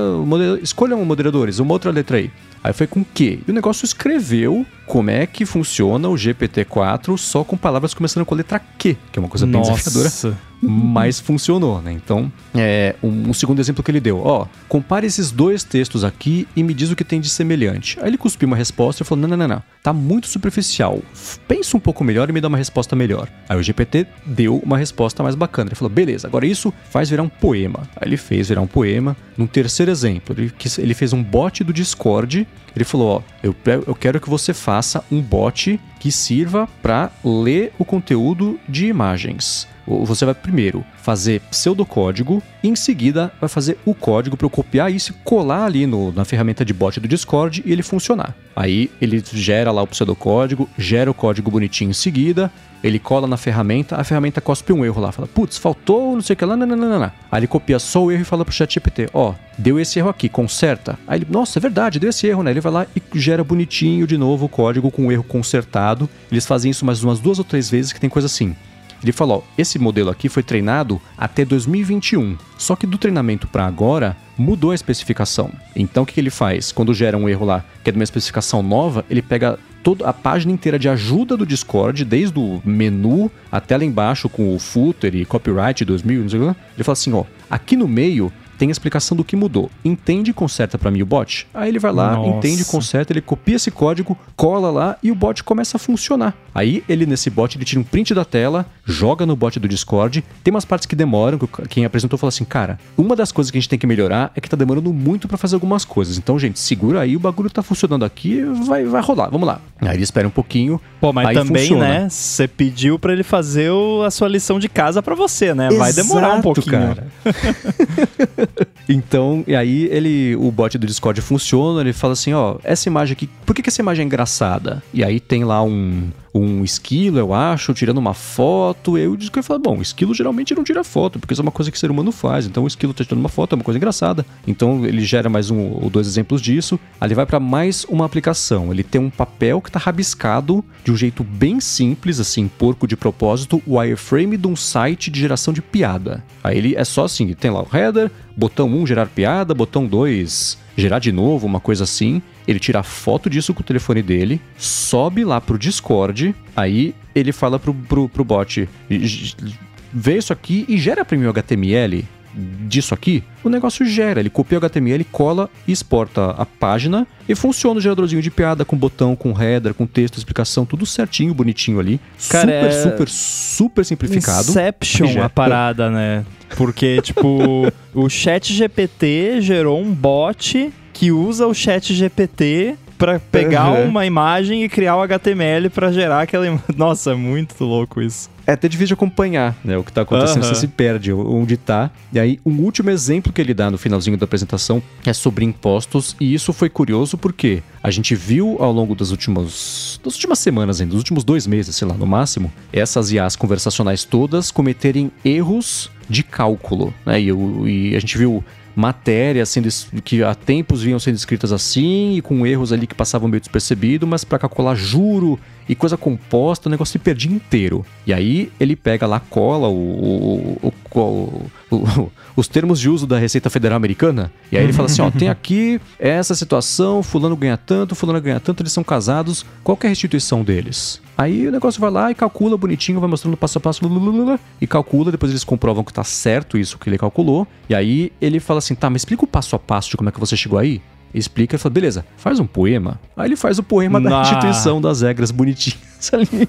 escolham moderadores, uma outra letra aí. Aí foi com Q. E o negócio escreveu como é que funciona o GPT-4 só com palavras começando com a letra Q, que é uma coisa bem Nossa. desafiadora. Mas funcionou, né? Então, é, um, um segundo exemplo que ele deu. Ó, compare esses dois textos aqui e me diz o que tem de semelhante. Aí ele cuspiu uma resposta e falou: não, não, não, não. Tá muito superficial. Pensa um pouco melhor e me dá uma resposta melhor. Aí o GPT deu uma resposta mais bacana. Ele falou: beleza, agora isso faz virar um poema. Aí ele fez virar um poema. Num terceiro exemplo, ele, ele fez um bot do Discord. Ele falou: ó, eu, eu quero que você faça um bot que sirva para ler o conteúdo de imagens. Você vai primeiro fazer pseudocódigo e em seguida vai fazer o código para eu copiar isso e colar ali no, na ferramenta de bot do Discord e ele funcionar. Aí ele gera lá o pseudocódigo, gera o código bonitinho em seguida, ele cola na ferramenta, a ferramenta cospe um erro lá, fala, putz, faltou não sei o que lá, não. Aí ele copia só o erro e fala pro chat GPT, ó, deu esse erro aqui, conserta. Aí ele, nossa, é verdade, deu esse erro, né? Ele vai lá e gera bonitinho de novo o código com o erro consertado. Eles fazem isso mais umas duas ou três vezes que tem coisa assim. Ele falou: esse modelo aqui foi treinado até 2021. Só que do treinamento para agora mudou a especificação. Então o que, ele faz? Quando gera um erro lá, que é de uma especificação nova, ele pega toda a página inteira de ajuda do Discord, desde o menu até lá embaixo com o footer e copyright 2000, não sei o que. Ele fala assim, ó, aqui no meio tem a explicação do que mudou. Entende e conserta para mim o bot? Aí ele vai lá, Nossa. entende, conserta, ele copia esse código, cola lá e o bot começa a funcionar. Aí ele nesse bot ele tira um print da tela, joga no bot do Discord. Tem umas partes que demoram, que quem apresentou falou assim: "Cara, uma das coisas que a gente tem que melhorar é que tá demorando muito para fazer algumas coisas. Então, gente, segura aí, o bagulho tá funcionando aqui, vai vai rolar. Vamos lá". Aí ele espera um pouquinho. Pô, mas também, funciona. né? Você pediu pra ele fazer o- a sua lição de casa pra você, né? Vai demorar um pouquinho. cara. Então, e aí ele, o bot do Discord funciona, ele fala assim, ó, essa imagem aqui, por que, que essa imagem é engraçada? E aí tem lá um, um esquilo, eu acho, tirando uma foto, e aí o Discord fala, bom, esquilo geralmente não tira foto, porque isso é uma coisa que o ser humano faz, então o esquilo tá tirando uma foto, é uma coisa engraçada. Então ele gera mais um ou dois exemplos disso, ele vai para mais uma aplicação, ele tem um papel que tá rabiscado de um jeito bem simples, assim, porco de propósito, o wireframe de um site de geração de piada. Aí ele é só assim, tem lá o header, botão 1 gerar piada, botão 2 gerar de novo, uma coisa assim. Ele tira foto disso com o telefone dele, sobe lá pro Discord, aí ele fala pro, pro, pro bot: vê isso aqui e gera pra mim o HTML disso aqui, o negócio gera. Ele copia o HTML, cola e exporta a página e funciona o geradorzinho de piada com botão, com header, com texto, explicação, tudo certinho, bonitinho ali. Cara, super, é... super, super simplificado. Inception a parada, né? Porque, tipo, o chat GPT gerou um bot que usa o chat GPT para pegar uhum. uma imagem e criar o HTML para gerar aquela imagem. Nossa, é muito louco isso. É até difícil de acompanhar, né? O que tá acontecendo, uhum. você se perde onde tá. E aí, um último exemplo que ele dá no finalzinho da apresentação é sobre impostos, e isso foi curioso porque a gente viu ao longo das últimas, das últimas semanas ainda, dos últimos dois meses, sei lá, no máximo, essas IAs conversacionais todas cometerem erros de cálculo, né? E, e a gente viu matérias sendo que há tempos vinham sendo escritas assim e com erros ali que passavam meio despercebido, mas para calcular juro e coisa composta, o negócio se perdia inteiro. E aí ele pega lá, cola o, o, o, os termos de uso da Receita Federal Americana, e aí ele fala assim: ó, tem aqui essa situação, fulano ganha tanto, fulano ganha tanto, eles são casados, qual é a restituição deles? Aí o negócio vai lá e calcula bonitinho, vai mostrando passo a passo, e calcula, depois eles comprovam que tá certo isso que ele calculou, e aí ele fala assim: tá, mas explica o passo a passo de como é que você chegou aí explica e fala, beleza, faz um poema. Aí ele faz o poema nah. da instituição das regras bonitinhas ali.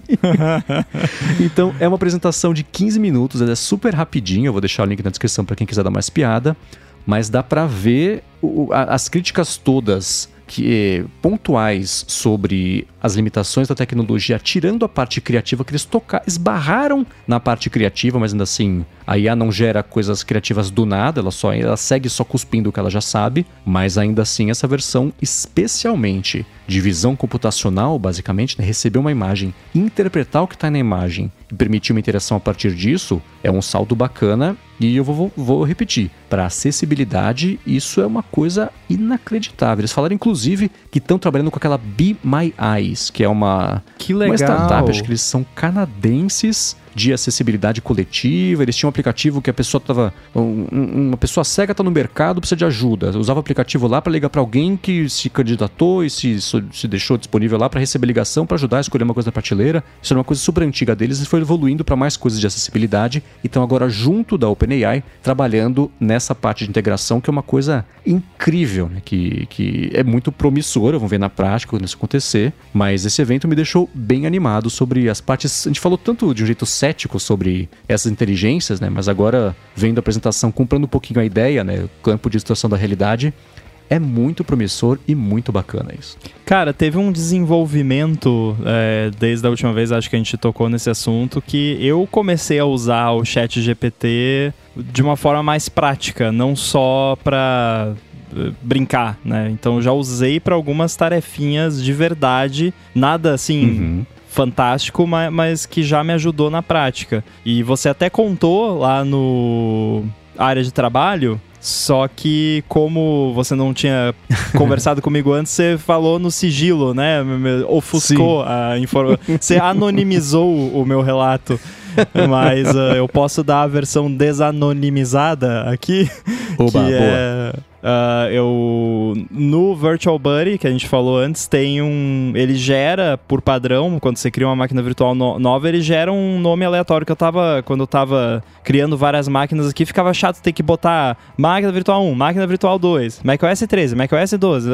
então é uma apresentação de 15 minutos, ela é super rapidinha, eu vou deixar o link na descrição para quem quiser dar mais piada, mas dá para ver o, a, as críticas todas que pontuais sobre as limitações da tecnologia, tirando a parte criativa que eles tocaram, esbarraram na parte criativa, mas ainda assim a IA não gera coisas criativas do nada, ela só ela segue só cuspindo o que ela já sabe, mas ainda assim essa versão, especialmente de visão computacional, basicamente, né, receber uma imagem, interpretar o que está na imagem e permitir uma interação a partir disso, é um salto bacana e eu vou, vou, vou repetir. Para acessibilidade, isso é uma coisa inacreditável. Eles falaram, inclusive, que estão trabalhando com aquela Be My Eyes, que é uma, que legal. uma startup, acho que eles são canadenses de acessibilidade coletiva. Eles tinham um aplicativo que a pessoa estava. Um, uma pessoa cega está no mercado, precisa de ajuda. Usava o aplicativo lá para ligar para alguém que se candidatou e se, se deixou disponível lá para receber ligação para ajudar a escolher uma coisa da prateleira. Isso era uma coisa super antiga deles e foi evoluindo para mais coisas de acessibilidade. Então, agora, junto da OpenAI, trabalhando nessa parte de integração, que é uma coisa incrível, né? que, que é muito promissora. Vamos ver na prática quando isso acontecer. Mas esse evento me deixou bem animado sobre as partes. A gente falou tanto de um jeito cético sobre essas inteligências, né? Mas agora, vendo a apresentação, comprando um pouquinho a ideia, né? O campo de distorção da realidade, é muito promissor e muito bacana isso. Cara, teve um desenvolvimento é, desde a última vez, acho que a gente tocou nesse assunto, que eu comecei a usar o Chat GPT de uma forma mais prática, não só para eh, brincar, né? Então já usei para algumas tarefinhas de verdade, nada assim uhum fantástico, mas, mas que já me ajudou na prática. E você até contou lá no área de trabalho só que, como você não tinha conversado comigo antes, você falou no sigilo, né? Ofuscou Sim. a informação. Você anonimizou o meu relato. Mas uh, eu posso dar a versão desanonimizada aqui. Oba, que boa. é Uh, eu no Virtual Buddy que a gente falou antes tem um ele gera por padrão quando você cria uma máquina virtual no, nova ele gera um nome aleatório que eu tava quando eu tava criando várias máquinas aqui ficava chato ter que botar máquina virtual 1 máquina virtual 2 macOS 13 macOS 12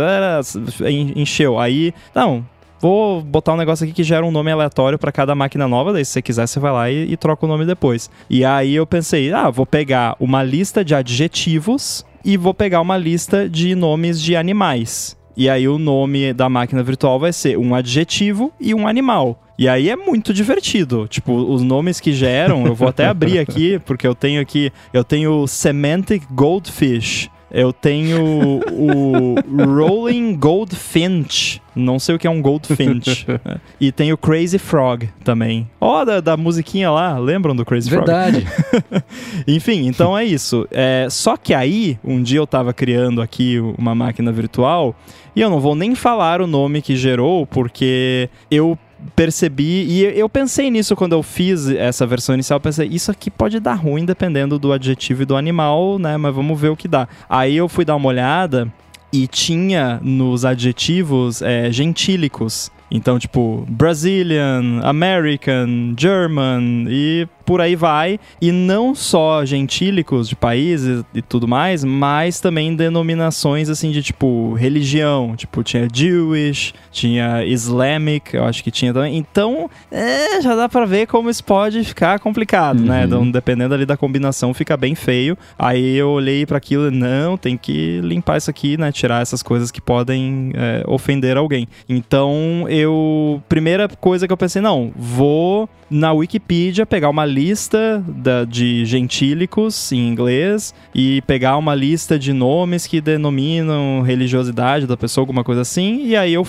encheu aí não vou botar um negócio aqui que gera um nome aleatório para cada máquina nova, daí se você quiser você vai lá e, e, troca o nome depois. E aí eu pensei, ah, vou pegar uma lista de adjetivos e vou pegar uma lista de nomes de animais. E aí o nome da máquina virtual vai ser um adjetivo e um animal. E aí é muito divertido. Tipo, os nomes que geram, eu vou até abrir aqui, porque eu tenho aqui, eu tenho Semantic Goldfish. Eu tenho o Rolling Goldfinch. Não sei o que é um Goldfinch. e tem o Crazy Frog também. Ó, oh, da, da musiquinha lá, lembram do Crazy Verdade. Frog? Verdade. Enfim, então é isso. É, só que aí, um dia eu tava criando aqui uma máquina virtual e eu não vou nem falar o nome que gerou, porque eu percebi, e eu pensei nisso quando eu fiz essa versão inicial, pensei, isso aqui pode dar ruim dependendo do adjetivo e do animal, né, mas vamos ver o que dá. Aí eu fui dar uma olhada, e tinha nos adjetivos é, gentílicos. Então, tipo, Brazilian, American, German e por aí vai. E não só gentílicos de países e tudo mais, mas também denominações assim de tipo religião. Tipo, tinha Jewish, tinha Islamic, eu acho que tinha também. Então, é, já dá pra ver como isso pode ficar complicado, né? uhum. né? Então, dependendo ali da combinação, fica bem feio. Aí eu olhei para aquilo e não, tem que limpar isso aqui, né? Tirar essas coisas que podem é, ofender alguém. Então, eu. Primeira coisa que eu pensei, não, vou na Wikipedia pegar uma lista da, de gentílicos em inglês e pegar uma lista de nomes que denominam religiosidade da pessoa, alguma coisa assim, e aí eu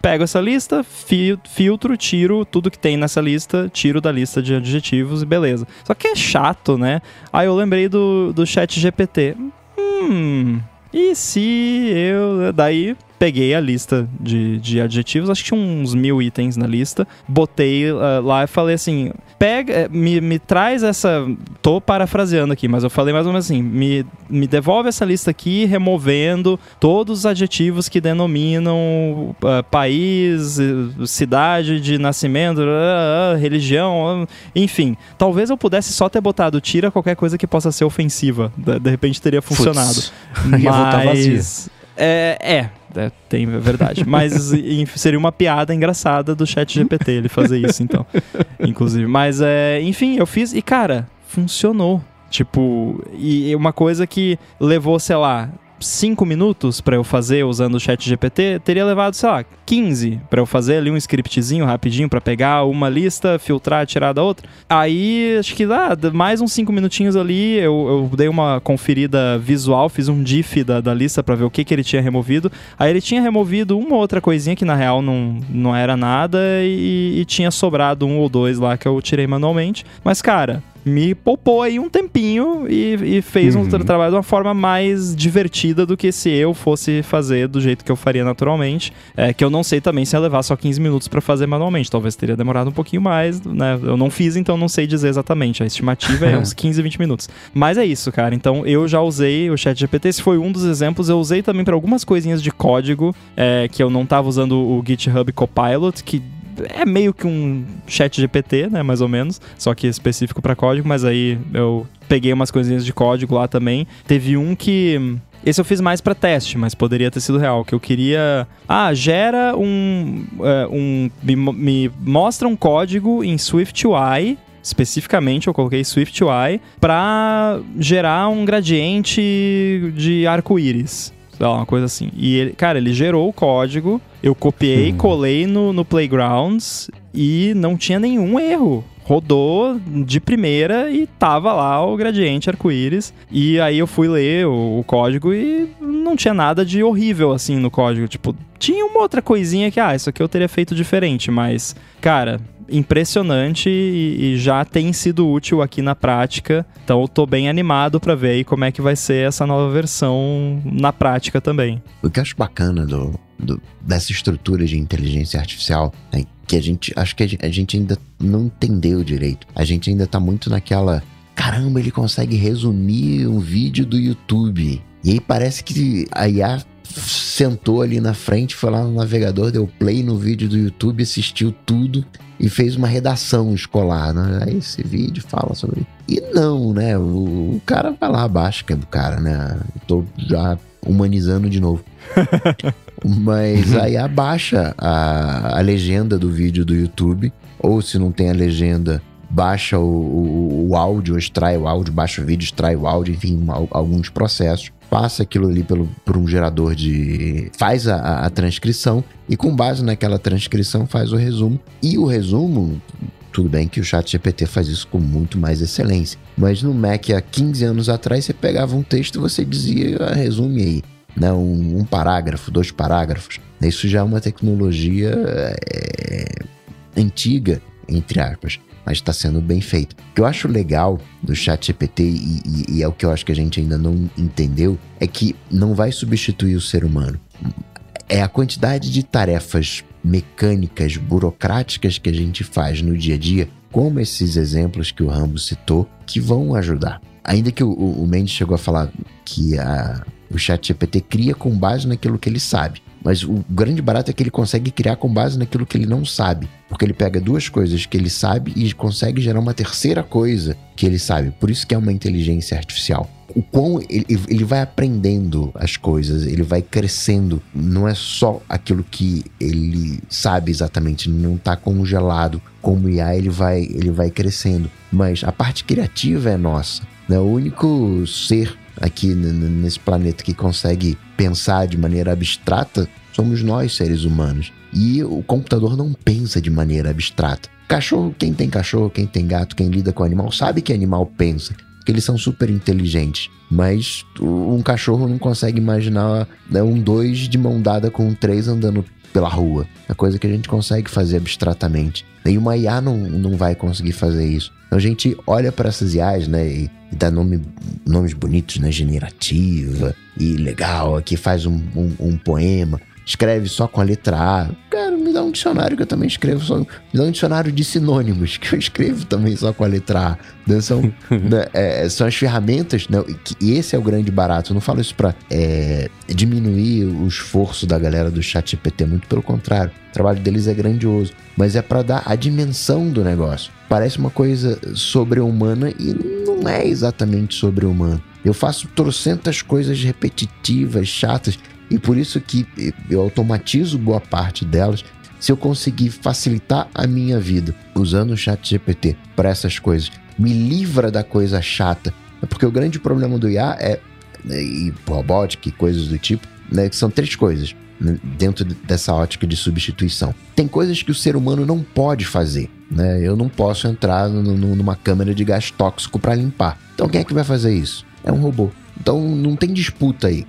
pego essa lista, filtro, tiro tudo que tem nessa lista, tiro da lista de adjetivos e beleza. Só que é chato, né? Aí eu lembrei do, do chat GPT. Hum. E se eu. Daí peguei a lista de, de adjetivos, acho que tinha uns mil itens na lista, botei uh, lá e falei assim: pega, eh, me, me traz essa. Tô parafraseando aqui, mas eu falei mais ou menos assim: me, me devolve essa lista aqui, removendo todos os adjetivos que denominam uh, país, cidade de nascimento, uh, religião, enfim. Talvez eu pudesse só ter botado tira qualquer coisa que possa ser ofensiva. De, de repente teria funcionado. Puts, mas. É, é, é, tem, é verdade. Mas seria uma piada engraçada do chat GPT ele fazer isso, então. Inclusive. Mas, é, enfim, eu fiz e, cara, funcionou. Tipo, e uma coisa que levou, sei lá, 5 minutos para eu fazer usando o chat GPT, teria levado, sei lá, 15 para eu fazer ali um scriptzinho rapidinho para pegar uma lista, filtrar, tirar da outra. Aí, acho que ah, mais uns 5 minutinhos ali, eu, eu, dei uma conferida visual, fiz um diff da, da lista para ver o que, que ele tinha removido. Aí ele tinha removido uma outra coisinha que na real não, não era nada e, e tinha sobrado um ou dois lá que eu tirei manualmente. Mas, cara, me poupou aí um tempinho e, e fez uhum. um trabalho de uma forma mais divertida do que se eu fosse fazer do jeito que eu faria naturalmente. É, que eu não sei também se ia levar só 15 minutos para fazer manualmente. Talvez teria demorado um pouquinho mais, né? Eu não fiz, então não sei dizer exatamente. A estimativa é uns 15, 20 minutos. Mas é isso, cara. Então eu já usei o Chat GPT. Esse foi um dos exemplos. Eu usei também para algumas coisinhas de código é, que eu não tava usando o GitHub Copilot, que é meio que um chat GPT, né, mais ou menos, só que específico para código, mas aí eu peguei umas coisinhas de código lá também. Teve um que esse eu fiz mais para teste, mas poderia ter sido real. Que eu queria. Ah, gera um. Uh, um me, me, mostra um código em SwiftUI. Especificamente, eu coloquei SwiftUI para gerar um gradiente de arco-íris uma coisa assim. E ele, cara, ele gerou o código, eu copiei, hum. colei no, no Playgrounds e não tinha nenhum erro rodou de primeira e tava lá o gradiente arco-íris. E aí eu fui ler o, o, código e não tinha nada de horrível assim no código. Tipo, tinha uma outra coisinha que, ah, isso aqui eu teria feito diferente, mas, cara, impressionante e, e, já tem sido útil aqui na prática. Então eu tô bem animado para ver aí como é que vai ser essa nova versão na prática também. O que eu acho bacana do, do dessa estrutura de inteligência artificial é que a gente acho que a gente ainda não entendeu direito. A gente ainda tá muito naquela caramba, ele consegue resumir um vídeo do YouTube. E aí parece que a IA sentou ali na frente, foi lá no navegador, deu play no vídeo do YouTube, assistiu tudo e fez uma redação escolar, né? Aí esse vídeo fala sobre. E não, né? O, o cara vai lá abaixo, que é do cara, né? Tô já humanizando de novo. Mas aí abaixa a, a legenda do vídeo do YouTube, ou se não tem a legenda, baixa o, o, o áudio, extrai o áudio, baixa o vídeo, extrai o áudio, enfim, alguns processos passa aquilo ali pelo, por um gerador de. faz a, a transcrição e, com base naquela transcrição, faz o resumo. E o resumo, tudo bem que o chat GPT faz isso com muito mais excelência. Mas no Mac há 15 anos atrás, você pegava um texto e você dizia, ah, resume aí. Né? Um, um, parágrafo, dois parágrafos. Isso já é uma tecnologia é, antiga, entre aspas mas está sendo bem feito. O que eu acho legal do chat GPT, e, e, e é o que eu acho que a gente ainda não entendeu, é que não vai substituir o ser humano. É a quantidade de tarefas mecânicas, burocráticas que a gente faz no dia a dia, como esses exemplos que o Rambo citou, que vão ajudar. Ainda que o, o Mendes chegou a falar que a, O chat GPT cria com base naquilo que ele sabe. Mas o grande barato é que ele consegue criar com base naquilo que ele não sabe. Porque ele pega duas coisas que ele sabe e consegue gerar uma terceira coisa que ele sabe. Por isso que é uma inteligência artificial. O quão ele, ele vai aprendendo as coisas, ele vai crescendo. Não é só aquilo que ele sabe exatamente, não está congelado. Como IA, ele vai, ele vai crescendo. Mas a parte criativa é nossa. Né? O único ser aqui nesse planeta que consegue pensar de maneira abstrata somos nós, seres humanos. E o computador não pensa de maneira abstrata. Cachorro, quem tem cachorro, quem tem gato, quem lida com animal, sabe que animal pensa, que eles são super inteligentes. Mas um cachorro não consegue imaginar né, um dois de mão dada com um três andando pela rua. É coisa que a gente consegue fazer abstratamente. E uma IA não, não vai conseguir fazer isso. Então a gente olha para essas IAs, né, e, e dá nome, nomes bonitos, né, generativa e legal, aqui faz um, um, um poema escreve só com a letra A. Cara, me dá um dicionário que eu também escrevo só. Me dá um dicionário de sinônimos que eu escrevo também só com a letra A. Né? São, né, é, são as ferramentas, né? E esse é o grande barato. Eu não falo isso pra é, diminuir o esforço da galera do chat GPT, muito pelo contrário. O trabalho deles é grandioso, mas é para dar a dimensão do negócio. Parece uma coisa sobre-humana e não é exatamente sobre-humano. Eu faço trocentas coisas repetitivas, chatas, e por isso que eu automatizo boa parte delas. Se eu conseguir facilitar a minha vida usando o chat GPT para essas coisas, me livra da coisa chata. Porque o grande problema do IA é, né, e robótica e coisas do tipo, né, que são três coisas né, dentro dessa ótica de substituição. Tem coisas que o ser humano não pode fazer. Né? Eu não posso entrar no, numa câmera de gás tóxico para limpar. Então quem é que vai fazer isso? É um robô. Então não tem disputa aí.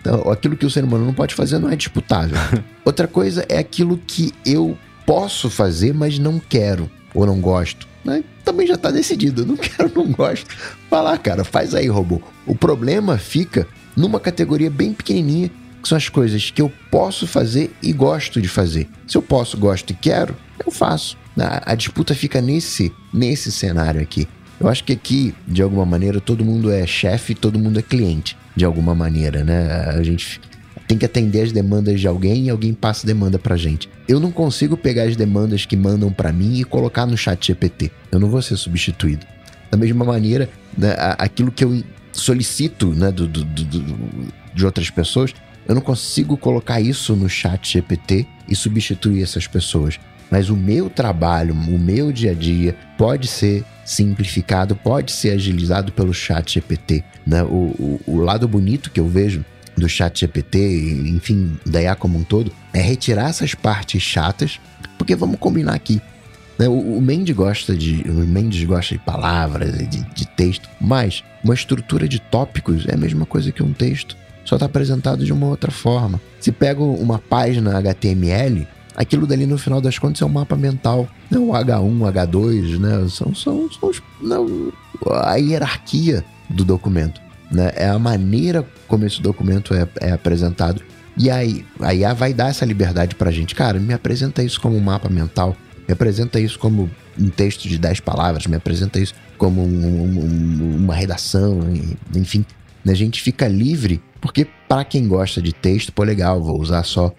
Então, aquilo que o ser humano não pode fazer não é disputável. Outra coisa é aquilo que eu posso fazer, mas não quero ou não gosto. Né? Também já está decidido. Não quero, não gosto. Vai lá, cara, faz aí, robô. O problema fica numa categoria bem pequenininha, que são as coisas que eu posso fazer e gosto de fazer. Se eu posso, gosto e quero, eu faço. A, a disputa fica nesse, nesse cenário aqui. Eu acho que aqui, de alguma maneira, todo mundo é chefe, todo mundo é cliente de alguma maneira, né? A gente tem que atender as demandas de alguém e alguém passa demanda pra gente. Eu não consigo pegar as demandas que mandam para mim e colocar no chat GPT. Eu não vou ser substituído. Da mesma maneira, né, aquilo que eu solicito né, do, do, do, de outras pessoas, eu não consigo colocar isso no chat GPT e substituir essas pessoas. Mas o meu trabalho, o meu dia a dia, pode ser simplificado, pode ser agilizado pelo chat GPT. Né? O, o, o lado bonito que eu vejo do chat GPT, enfim, da IA como um todo, é retirar essas partes chatas, porque vamos combinar aqui. Né? O, o Mendes gosta de. O Mendes gosta de palavras, de, de texto, mas uma estrutura de tópicos é a mesma coisa que um texto. Só está apresentado de uma outra forma. Se pega uma página HTML, aquilo dali no final das contas é um mapa mental. Não o H1, H2, né? São, são, são os, não, a hierarquia do documento. Né? É a maneira como esse documento é, é apresentado. E aí, a IA vai dar essa liberdade pra gente. Cara, me apresenta isso como um mapa mental. Me apresenta isso como um texto de 10 palavras. Me apresenta isso como um, um, uma redação. Enfim, a gente fica livre porque para quem gosta de texto, pô, legal, vou usar só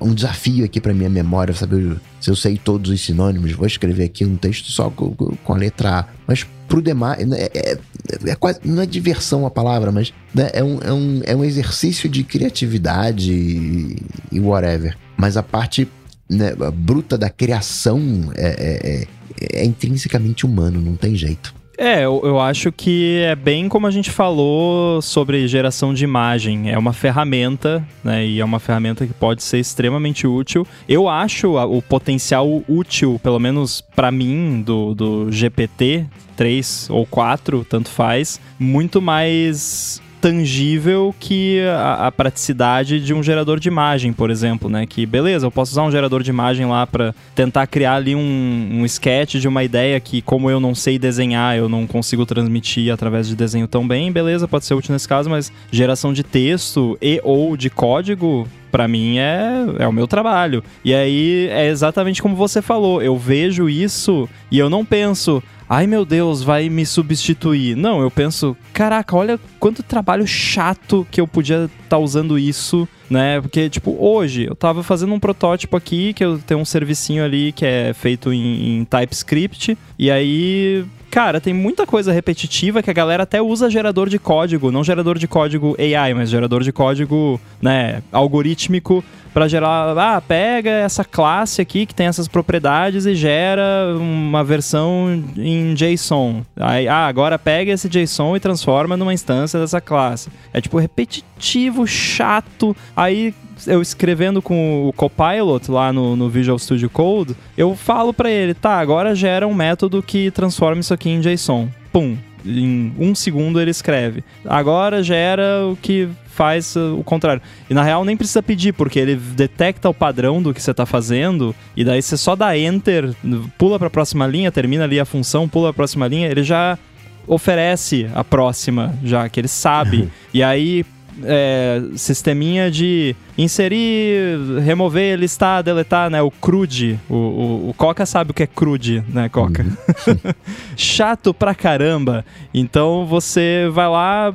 um desafio aqui para minha memória, saber se eu sei todos os sinônimos, vou escrever aqui um texto só com, com a letra A. Mas pro demais, né, é, é, é, quase, não é diversão a palavra, mas né, é, um, é, um, é um exercício de criatividade e, e whatever. Mas a parte né, bruta da criação é, é, é, é intrinsecamente humano, não tem jeito. É, eu, eu, acho que é bem como a gente falou sobre geração de imagem. É uma ferramenta, né? E é uma ferramenta que pode ser extremamente útil. Eu acho o potencial útil, pelo menos para mim, do, do GPT 3 ou 4, tanto faz, muito mais tangível que a, a, praticidade de um gerador de imagem, por exemplo, né? Que beleza, eu posso usar um gerador de imagem lá para tentar criar ali um, um sketch de uma ideia que, como eu não sei desenhar, eu não consigo transmitir através de desenho tão bem, beleza, pode ser útil nesse caso, mas geração de texto e ou de código para mim é, é o meu trabalho. E aí é exatamente como você falou, eu vejo isso e eu não penso, ai meu Deus, vai me substituir. Não, eu penso, caraca, olha quanto trabalho chato que eu podia estar tá usando isso, né? Porque, tipo, hoje eu tava fazendo um protótipo aqui, que eu tenho um servicinho ali que é feito em, em TypeScript, e aí Cara, tem muita coisa repetitiva que a galera até usa gerador de código, não gerador de código AI, mas gerador de código, né, algorítmico para gerar, ah, pega essa classe aqui que tem essas propriedades e gera uma versão em JSON. Aí, ah, agora pega esse JSON e transforma numa instância dessa classe. É tipo repetitivo, chato. Aí eu escrevendo com o Copilot lá no, no Visual Studio Code, eu falo para ele, tá, agora gera um método que transforma isso aqui em JSON. Pum, em um segundo ele escreve. Agora gera o que faz o contrário. E na real nem precisa pedir, porque ele detecta o padrão do que você está fazendo, e daí você só dá enter, pula para a próxima linha, termina ali a função, pula para a próxima linha, ele já oferece a próxima, já que ele sabe. e aí é, sisteminha de inserir, remover, listar, deletar, né? O CRUD. O, o, o, Coca sabe o que é CRUD, né, Coca? Uhum. Chato pra caramba. Então você vai lá,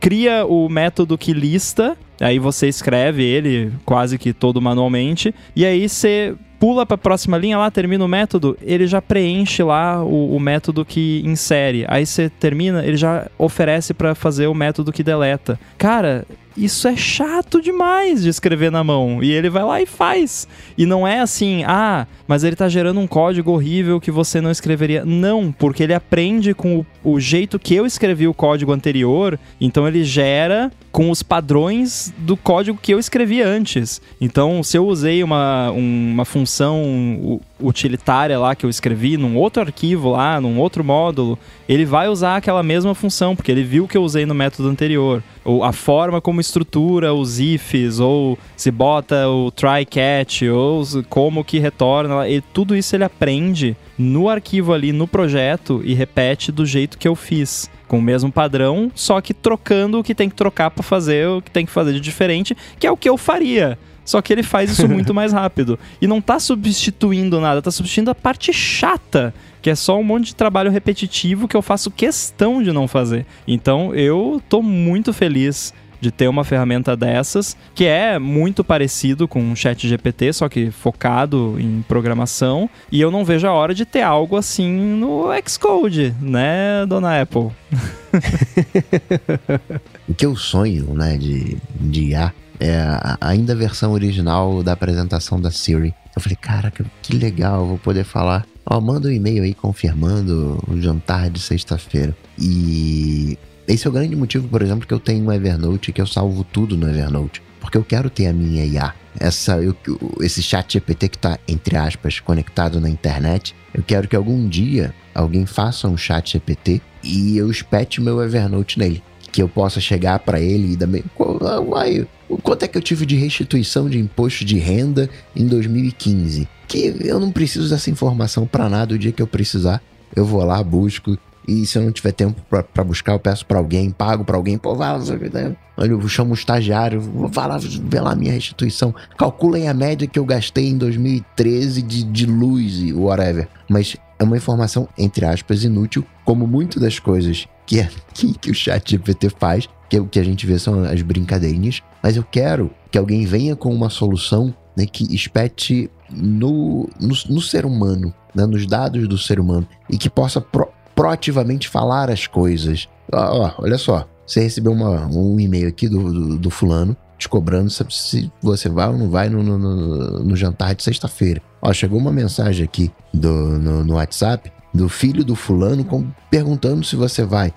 cria o método que lista, aí você escreve ele quase que todo manualmente, e aí você pula para a próxima linha lá, termina o método, ele já preenche lá o, o método que insere. Aí você termina, ele já oferece para fazer o método que deleta. Cara, isso é chato demais de escrever na mão. E ele vai lá e faz. E não é assim, ah, mas ele tá gerando um código horrível que você não escreveria. Não, porque ele aprende com o, o jeito que eu escrevi o código anterior, então ele gera com os padrões do código que eu escrevi antes. Então, se eu usei uma, uma função utilitária lá que eu escrevi num outro arquivo lá, num outro módulo, ele vai usar aquela mesma função, porque ele viu que eu usei no método anterior. Ou a forma como estrutura os ifs, ou se bota o try catch, ou como que retorna, e tudo isso ele aprende no arquivo ali, no projeto, e repete do jeito que eu fiz com o mesmo padrão, só que trocando o que tem que trocar para fazer o que tem que fazer de diferente, que é o que eu faria. Só que ele faz isso muito mais rápido. E não tá substituindo nada, tá substituindo a parte chata, que é só um monte de trabalho repetitivo que eu faço questão de não fazer. Então eu tô muito feliz de ter uma ferramenta dessas, que é muito parecido com o Chat GPT, só que focado em programação, e eu não vejo a hora de ter algo assim no Xcode, né, dona Apple? o que eu sonho, né, de, de IA é ainda a versão original da apresentação da Siri. Eu falei, cara, que legal, vou poder falar. Ó, manda um e-mail aí confirmando o jantar de sexta-feira. E esse é o grande motivo, por exemplo, que eu tenho um Evernote, que eu salvo tudo no Evernote. Porque eu quero ter a minha IA. Essa, eu, esse chat GPT que está, entre aspas, conectado na internet. Eu quero que algum dia alguém faça um chat GPT e eu espete meu Evernote nele. Que eu possa chegar para ele e dar uai, quanto é que eu tive de restituição de imposto de renda em 2015? Que eu não preciso dessa informação para nada. O dia que eu precisar, eu vou lá, busco e se eu não tiver tempo para buscar, eu peço para alguém, pago para alguém, pô, vai lá, eu chamo um estagiário, vai lá ver lá a minha restituição. Calculem a média que eu gastei em 2013 de, de luz e whatever. Mas é uma informação, entre aspas, inútil, como muitas das coisas que, é, que, que o chat GPT faz, que é o que a gente vê são as brincadeirinhas. Mas eu quero que alguém venha com uma solução né, que espete no, no, no ser humano, né, nos dados do ser humano, e que possa pro, proativamente falar as coisas. Ó, olha só, você recebeu uma, um e-mail aqui do, do, do, fulano te cobrando se você vai ou não vai no, no, no, no jantar de sexta-feira. Ó, chegou uma mensagem aqui do, no, WhatsApp do filho do fulano com, perguntando se você vai.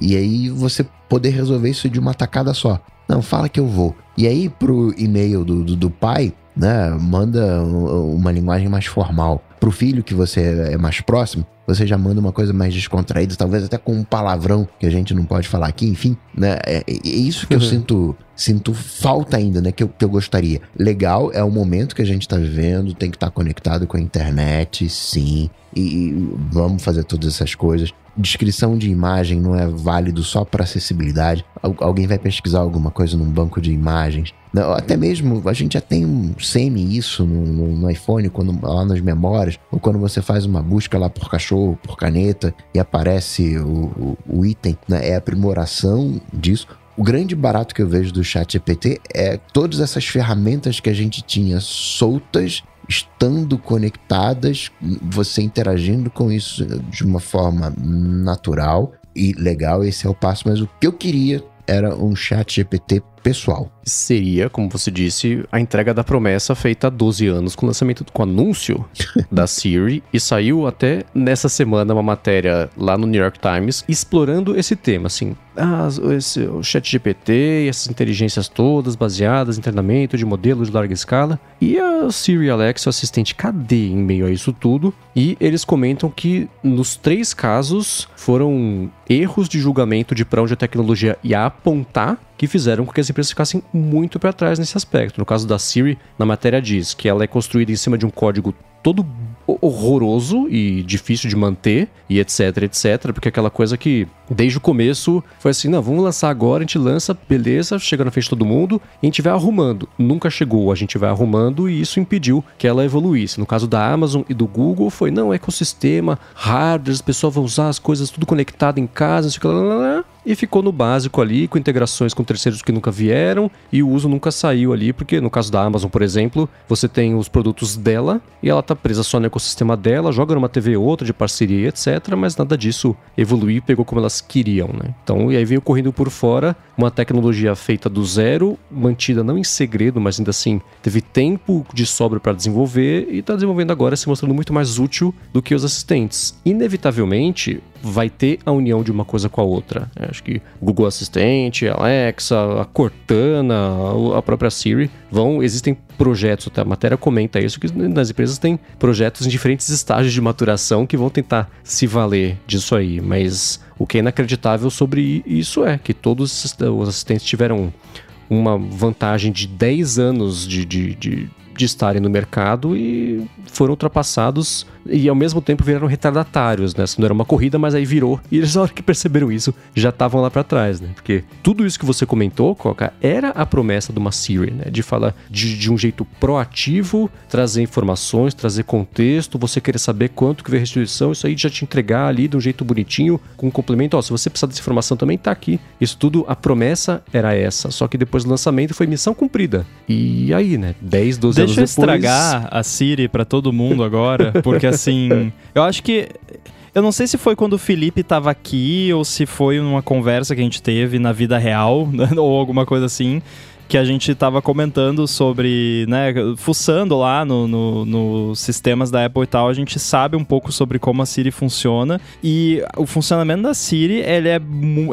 E aí você poder resolver isso de uma tacada só. Não, fala que eu vou. E aí pro e-mail do, do, do pai, né, manda uma linguagem mais formal. Pro filho que você é mais próximo, você já manda uma coisa mais descontraída, talvez até com um palavrão que a gente não pode falar aqui, enfim, né? É, é, é isso que eu uhum. sinto sinto falta ainda, né? Que eu, que eu gostaria. Legal, é o momento que a gente tá vivendo, tem que estar tá conectado com a internet, sim. e, e vamos fazer todas essas coisas. Descrição de imagem não é válido só para acessibilidade. Alguém vai pesquisar alguma coisa num banco de imagens. Até mesmo, a gente já tem um semi isso no, no, no, iPhone, quando, lá nas memórias, ou quando você faz uma busca lá por cachorro, por caneta, e aparece o, o, o item, né? é aprimoração disso. O grande barato que eu vejo do chat GPT é todas essas ferramentas que a gente tinha soltas estando conectadas, você interagindo com isso de uma forma natural e legal, esse é o passo. Mas o que eu queria era um chat GPT pessoal. Seria, como você disse, a entrega da promessa feita há 12 anos com o lançamento, com o anúncio da Siri e saiu até nessa semana uma matéria lá no New York Times explorando esse tema, assim, ah, esse, o chat GPT e essas inteligências todas baseadas em treinamento de modelos de larga escala e a Siri Alexa, o assistente, cadê em meio a isso tudo? E eles comentam que nos três casos foram erros de julgamento de para onde a tecnologia ia apontar que fizeram com que as empresas ficassem muito para trás nesse aspecto. No caso da Siri, na matéria diz que ela é construída em cima de um código todo horroroso e difícil de manter e etc, etc, porque aquela coisa que desde o começo foi assim, não, vamos lançar agora, a gente lança, beleza, chega na frente de todo mundo e a gente vai arrumando. Nunca chegou, a gente vai arrumando e isso impediu que ela evoluísse. No caso da Amazon e do Google foi, não, ecossistema, hardware, as pessoas vão usar as coisas tudo conectado em casa, não sei o que lá, lá, lá e ficou no básico ali, com integrações com terceiros que nunca vieram e o uso nunca saiu ali, porque no caso da Amazon, por exemplo, você tem os produtos dela e ela tá presa só no ecossistema dela, joga numa TV outra de parceria, etc, mas nada disso evoluiu e pegou como elas queriam, né? Então, e aí veio correndo por fora uma tecnologia feita do zero, mantida não em segredo, mas ainda assim teve tempo de sobra para desenvolver e está desenvolvendo agora se mostrando muito mais útil do que os assistentes. Inevitavelmente, vai ter a união de uma coisa com a outra. É, acho que Google Assistente, Alexa, a Cortana, a própria Siri vão. Existem projetos, a matéria comenta isso, que nas empresas tem projetos em diferentes estágios de maturação que vão tentar se valer disso aí. Mas o que é inacreditável sobre isso é que todos os assistentes tiveram uma vantagem de 10 anos de, de, de, de estarem no mercado e foram ultrapassados e ao mesmo tempo viraram retardatários, né? Não era uma corrida, mas aí virou. E eles, na hora que perceberam isso, já estavam lá para trás, né? Porque tudo isso que você comentou, Coca, era a promessa de uma Siri, né? De falar de, de um jeito proativo, trazer informações, trazer contexto, você querer saber quanto que veio a restituição, isso aí já te entregar ali de um jeito bonitinho, com um complemento. Ó, se você precisar dessa informação também tá aqui. Isso tudo, a promessa era essa. Só que depois do lançamento foi missão cumprida. E aí, né? 10, 12 Deixa depois... Eu estragar a Siri para todo mundo agora, porque assim, eu acho que eu não sei se foi quando o Felipe estava aqui ou se foi numa conversa que a gente teve na vida real ou alguma coisa assim que a gente estava comentando sobre, né, fuçando lá nos no, no sistemas da Apple e tal, a gente sabe um pouco sobre como a Siri funciona e o funcionamento da Siri, ele é,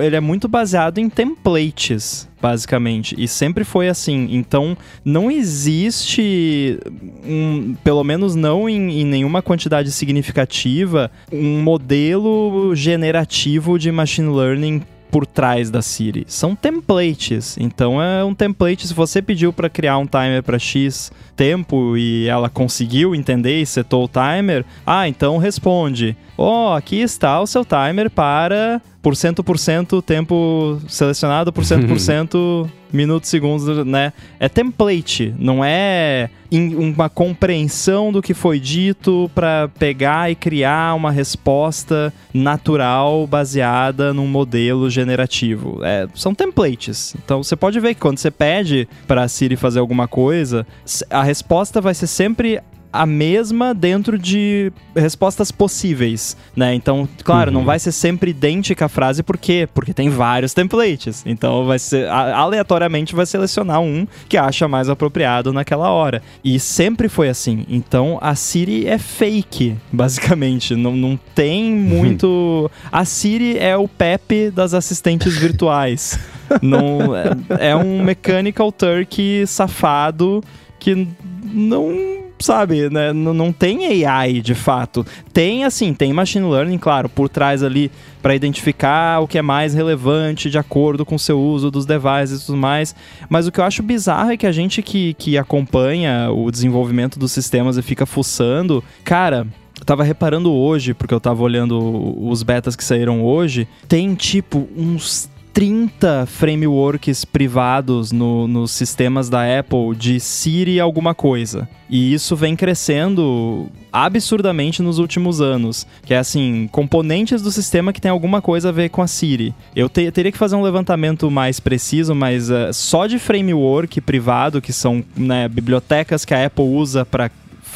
ele é muito baseado em templates, basicamente. E sempre foi assim. Então, não existe, um, pelo menos não em, em, nenhuma quantidade significativa, um modelo generativo de machine learning por trás da Siri. São templates. Então é um template. Se você pediu para criar um timer para X tempo e ela conseguiu entender e setou o timer, ah, então responde. Oh, aqui está o seu timer para por cento por cento tempo selecionado, por cento por cento minutos, segundos, né? É template, não é uma compreensão do que foi dito para pegar e criar uma resposta natural baseada num modelo generativo. É, são templates. Então você pode ver que quando você pede para a Siri fazer alguma coisa, a resposta vai ser sempre a mesma dentro de respostas possíveis, né? Então, claro, uhum. não vai ser sempre idêntica a frase, por quê? Porque tem vários templates. Então, vai ser aleatoriamente vai selecionar um que acha mais apropriado naquela hora. E sempre foi assim. Então, a Siri é fake, basicamente. Não, não tem muito. A Siri é o Pepe das assistentes virtuais. não, é, é um Mechanical Turkey safado que não sabe, né? não tem AI de fato. Tem, assim, tem machine learning, claro, por trás ali para identificar o que é mais relevante de acordo com o seu uso dos devices e tudo mais. Mas o que eu acho bizarro é que a gente que, que acompanha o desenvolvimento dos sistemas e fica fuçando, cara, tava reparando hoje, porque eu tava olhando os betas que saíram hoje, tem tipo uns 30 frameworks privados no, nos sistemas da Apple de Siri alguma coisa. E isso vem crescendo absurdamente nos últimos anos. Que é assim, componentes do sistema que tem alguma coisa a ver com a Siri. Eu te, teria que fazer um levantamento mais preciso, mas uh, só de framework privado, que são né, bibliotecas que a Apple usa para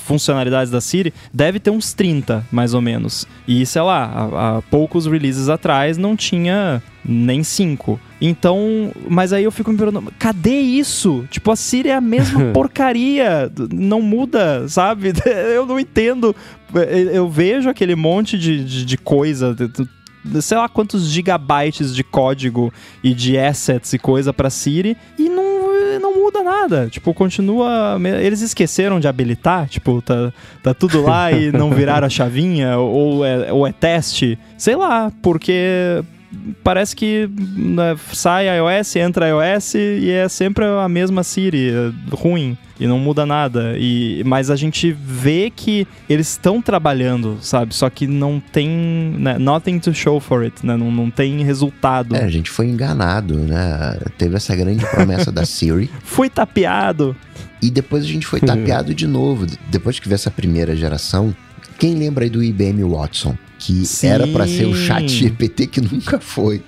funcionalidades da Siri, deve ter uns 30, mais ou menos. E, sei lá, há, há poucos releases atrás não tinha nem 5. Então, mas aí eu fico me perguntando, cadê isso? Tipo, a Siri é a mesma porcaria, não muda, sabe? Eu não entendo. Eu vejo aquele monte de, de, de coisa, sei lá quantos gigabytes de código e de assets e coisa para Siri e não não muda nada. Tipo, continua. Eles esqueceram de habilitar, tipo, tá, tá tudo lá e não viraram a chavinha, ou é, ou é teste. Sei lá, porque parece que né, sai iOS, entra iOS e é sempre a mesma Siri, é ruim e não muda nada. E mas a gente vê que eles estão trabalhando, sabe? Só que não tem né, nothing to show for it, né? Não, não tem resultado. É, a gente foi enganado, né? Teve essa grande promessa da Siri. Fui tapeado. E depois a gente foi tapeado de novo. Depois que veio essa primeira geração, quem lembra aí do IBM Watson? Que Sim. era para ser o chat GPT que nunca foi.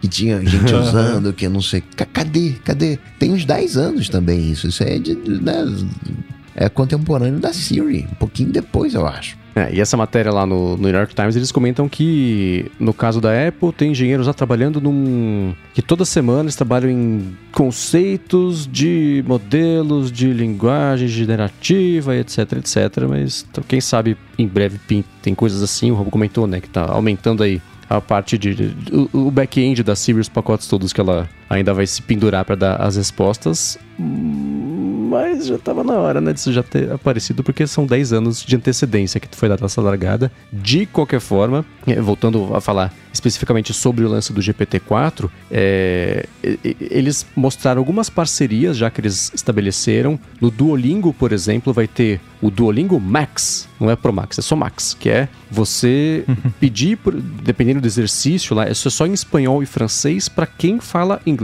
Que tinha gente usando, que não sei. Cadê? Cadê? Tem uns 10 anos também isso. Isso é de. Né, é contemporâneo da Siri. Um pouquinho depois, eu acho. É, e essa matéria lá no, no, New York Times, eles comentam que no caso da Apple, tem engenheiros lá trabalhando num. que toda semana eles trabalham em conceitos de modelos de linguagem generativa, etc, etc. Mas então, quem sabe em breve tem coisas assim, o Robo comentou, né, que tá aumentando aí a parte de. de o, o back-end da Siri, os pacotes todos que ela ainda vai se pendurar para dar as respostas mas já estava na hora, né, disso já ter aparecido, porque são 10 anos de antecedência que foi dada essa largada. De qualquer forma, é, voltando a falar especificamente sobre o lance do GPT-4, é, eles mostraram algumas parcerias já que eles estabeleceram. No Duolingo, por exemplo, vai ter o Duolingo Max, não é Pro Max, é só Max, que é você pedir, por, dependendo do exercício lá, é só em espanhol e francês para quem fala inglês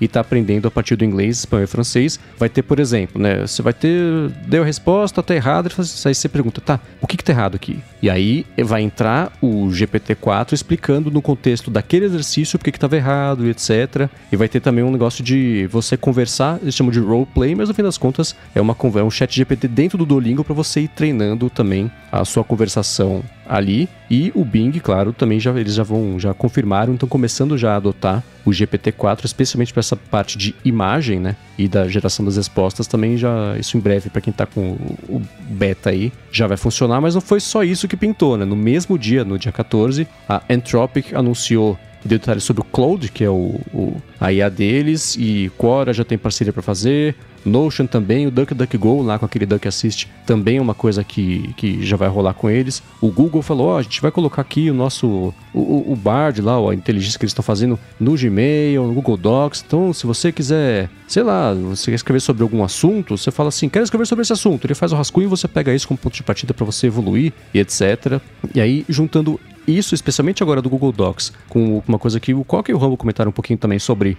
e está aprendendo a partir do inglês, espanhol e francês. Vai ter, por exemplo, né? Você vai ter. Deu a resposta, tá errado. Aí você pergunta, tá, o que, que tá errado aqui? E aí vai entrar o GPT-4 explicando no contexto daquele exercício porque que estava errado e etc. E vai ter também um negócio de você conversar, eles chamam de roleplay, mas no fim das contas é, uma, é um chat GPT dentro do Duolingo para você ir treinando também a sua conversação ali. E o Bing, claro, também já eles já vão já confirmaram, estão começando já a adotar o GPT-4, especialmente para essa parte de imagem, né, e da geração das respostas também já isso em breve para quem está com o, o, beta aí já vai funcionar, mas não foi só isso que pintou, né? No mesmo dia, no dia 14, a Anthropic anunciou deu detalhes sobre o Cloud, que é o, o, a IA deles, e Quora já tem parceria para fazer, Notion também, o DuckDuckGo lá com aquele Duck Assist também é uma coisa que, que já vai rolar com eles. O Google falou, ó, oh, a gente vai colocar aqui o nosso, o, o Bard lá, a inteligência que eles estão fazendo no Gmail, no Google Docs. Então, se você quiser, sei lá, você quer escrever sobre algum assunto, você fala assim, quero escrever sobre esse assunto. Ele faz o rascunho e você pega isso como ponto de partida para você evoluir e etc. E aí, juntando isso, especialmente agora do Google Docs, com uma coisa que o Coca e o Rambo comentaram um pouquinho também sobre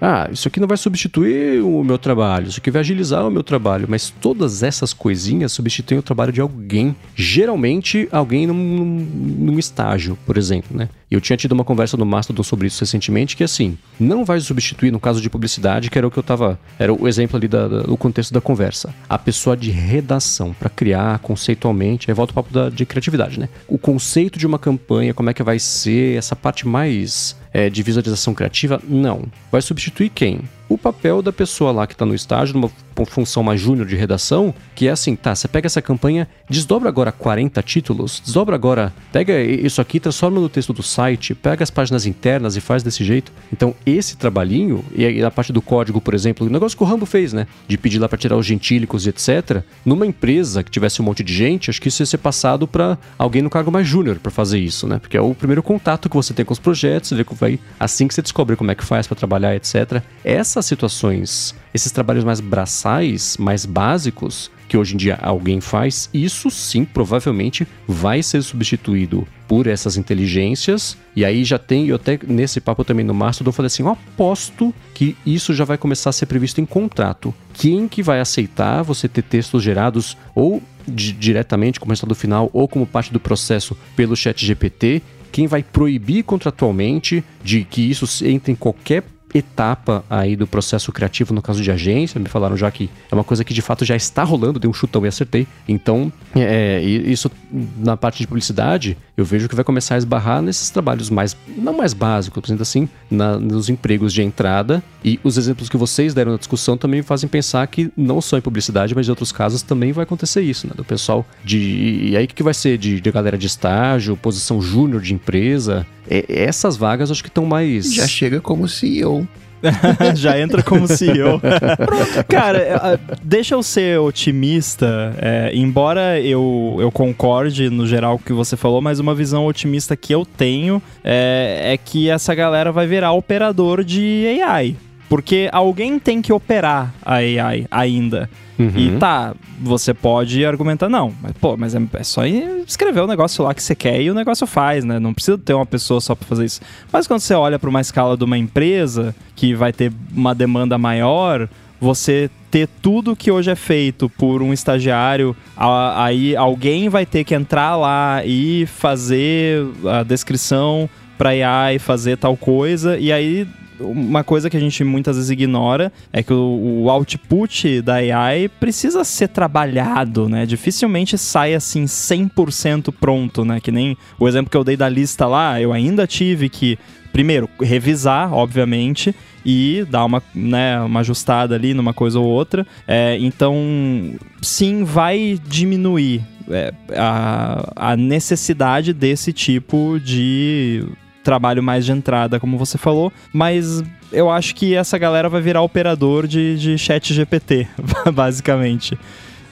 ah, isso aqui não vai substituir o meu trabalho, isso aqui vai agilizar o meu trabalho, mas todas essas coisinhas substituem o trabalho de alguém, geralmente alguém num, num estágio, por exemplo, né? Eu tinha tido uma conversa no Mastodon sobre isso recentemente, que assim, não vai substituir no caso de publicidade, que era o que eu tava. Era o exemplo ali do contexto da conversa. A pessoa de redação, para criar conceitualmente, aí volta o papo da, de criatividade, né? O conceito de uma campanha, como é que vai ser, essa parte mais é, de visualização criativa, não. Vai substituir quem? O papel da pessoa lá que está no estágio, numa função mais júnior de redação, que é assim, tá, você pega essa campanha, desdobra agora 40 títulos, desdobra agora, pega isso aqui, transforma no texto do site, pega as páginas internas e faz desse jeito. Então, esse trabalhinho, e a parte do código, por exemplo, o negócio que o Rambo fez, né, de pedir lá para tirar os gentílicos e etc, numa empresa que tivesse um monte de gente, acho que isso ia ser passado para alguém no cargo mais júnior para fazer isso, né, porque é o primeiro contato que você tem com os projetos, vê que vai, assim que você descobre como é que faz para trabalhar, etc. Essa essas situações, esses trabalhos mais braçais, mais básicos, que hoje em dia alguém faz, isso sim provavelmente vai ser substituído por essas inteligências. E aí já tem, eu até nesse papo também no Mastodon falei assim, eu aposto que isso já vai começar a ser previsto em contrato. Quem que vai aceitar você ter textos gerados ou diretamente como resultado final ou como parte do processo pelo chat GPT? Quem vai proibir contratualmente de que isso entre em qualquer etapa aí do processo criativo no caso de agência. Me falaram já que é uma coisa que de fato já está rolando, dei um chutão e acertei. Então, é, isso na parte de publicidade, eu vejo que vai começar a esbarrar nesses trabalhos mais, não mais básicos, exemplo assim, na, nos empregos de entrada. E os exemplos que vocês deram na discussão também me fazem pensar que não só em publicidade, mas em outros casos também vai acontecer isso, né? Do pessoal de. E aí o que vai ser? De, de galera de estágio, posição júnior de empresa. É, essas vagas acho que estão mais. Já chega como CEO. Já entra como CEO. Cara, é, deixa eu ser otimista. É, embora eu, eu concorde no geral com o que você falou, mas uma visão otimista que eu tenho é, é que essa galera vai virar operador de AI. Porque alguém tem que operar a AI ainda. Uhum. E tá, você pode argumentar, não, mas pô, mas é, é, só escrever o negócio lá que você quer e o negócio faz, né? Não precisa ter uma pessoa só para fazer isso. Mas quando você olha para uma escala de uma empresa que vai ter uma demanda maior, você ter tudo que hoje é feito por um estagiário, aí alguém vai ter que entrar lá e fazer a descrição para AI fazer tal coisa, e aí uma coisa que a gente muitas vezes ignora é que o, o, output da AI precisa ser trabalhado, né? Dificilmente sai assim 100% pronto, né? Que nem o exemplo que eu dei da lista lá, eu ainda tive que primeiro revisar, obviamente, e dar uma, né, uma ajustada ali numa coisa ou outra. É, então, sim, vai diminuir é, a, a necessidade desse tipo de trabalho mais de entrada, como você falou, mas eu acho que essa galera vai virar operador de, de chat GPT, basicamente.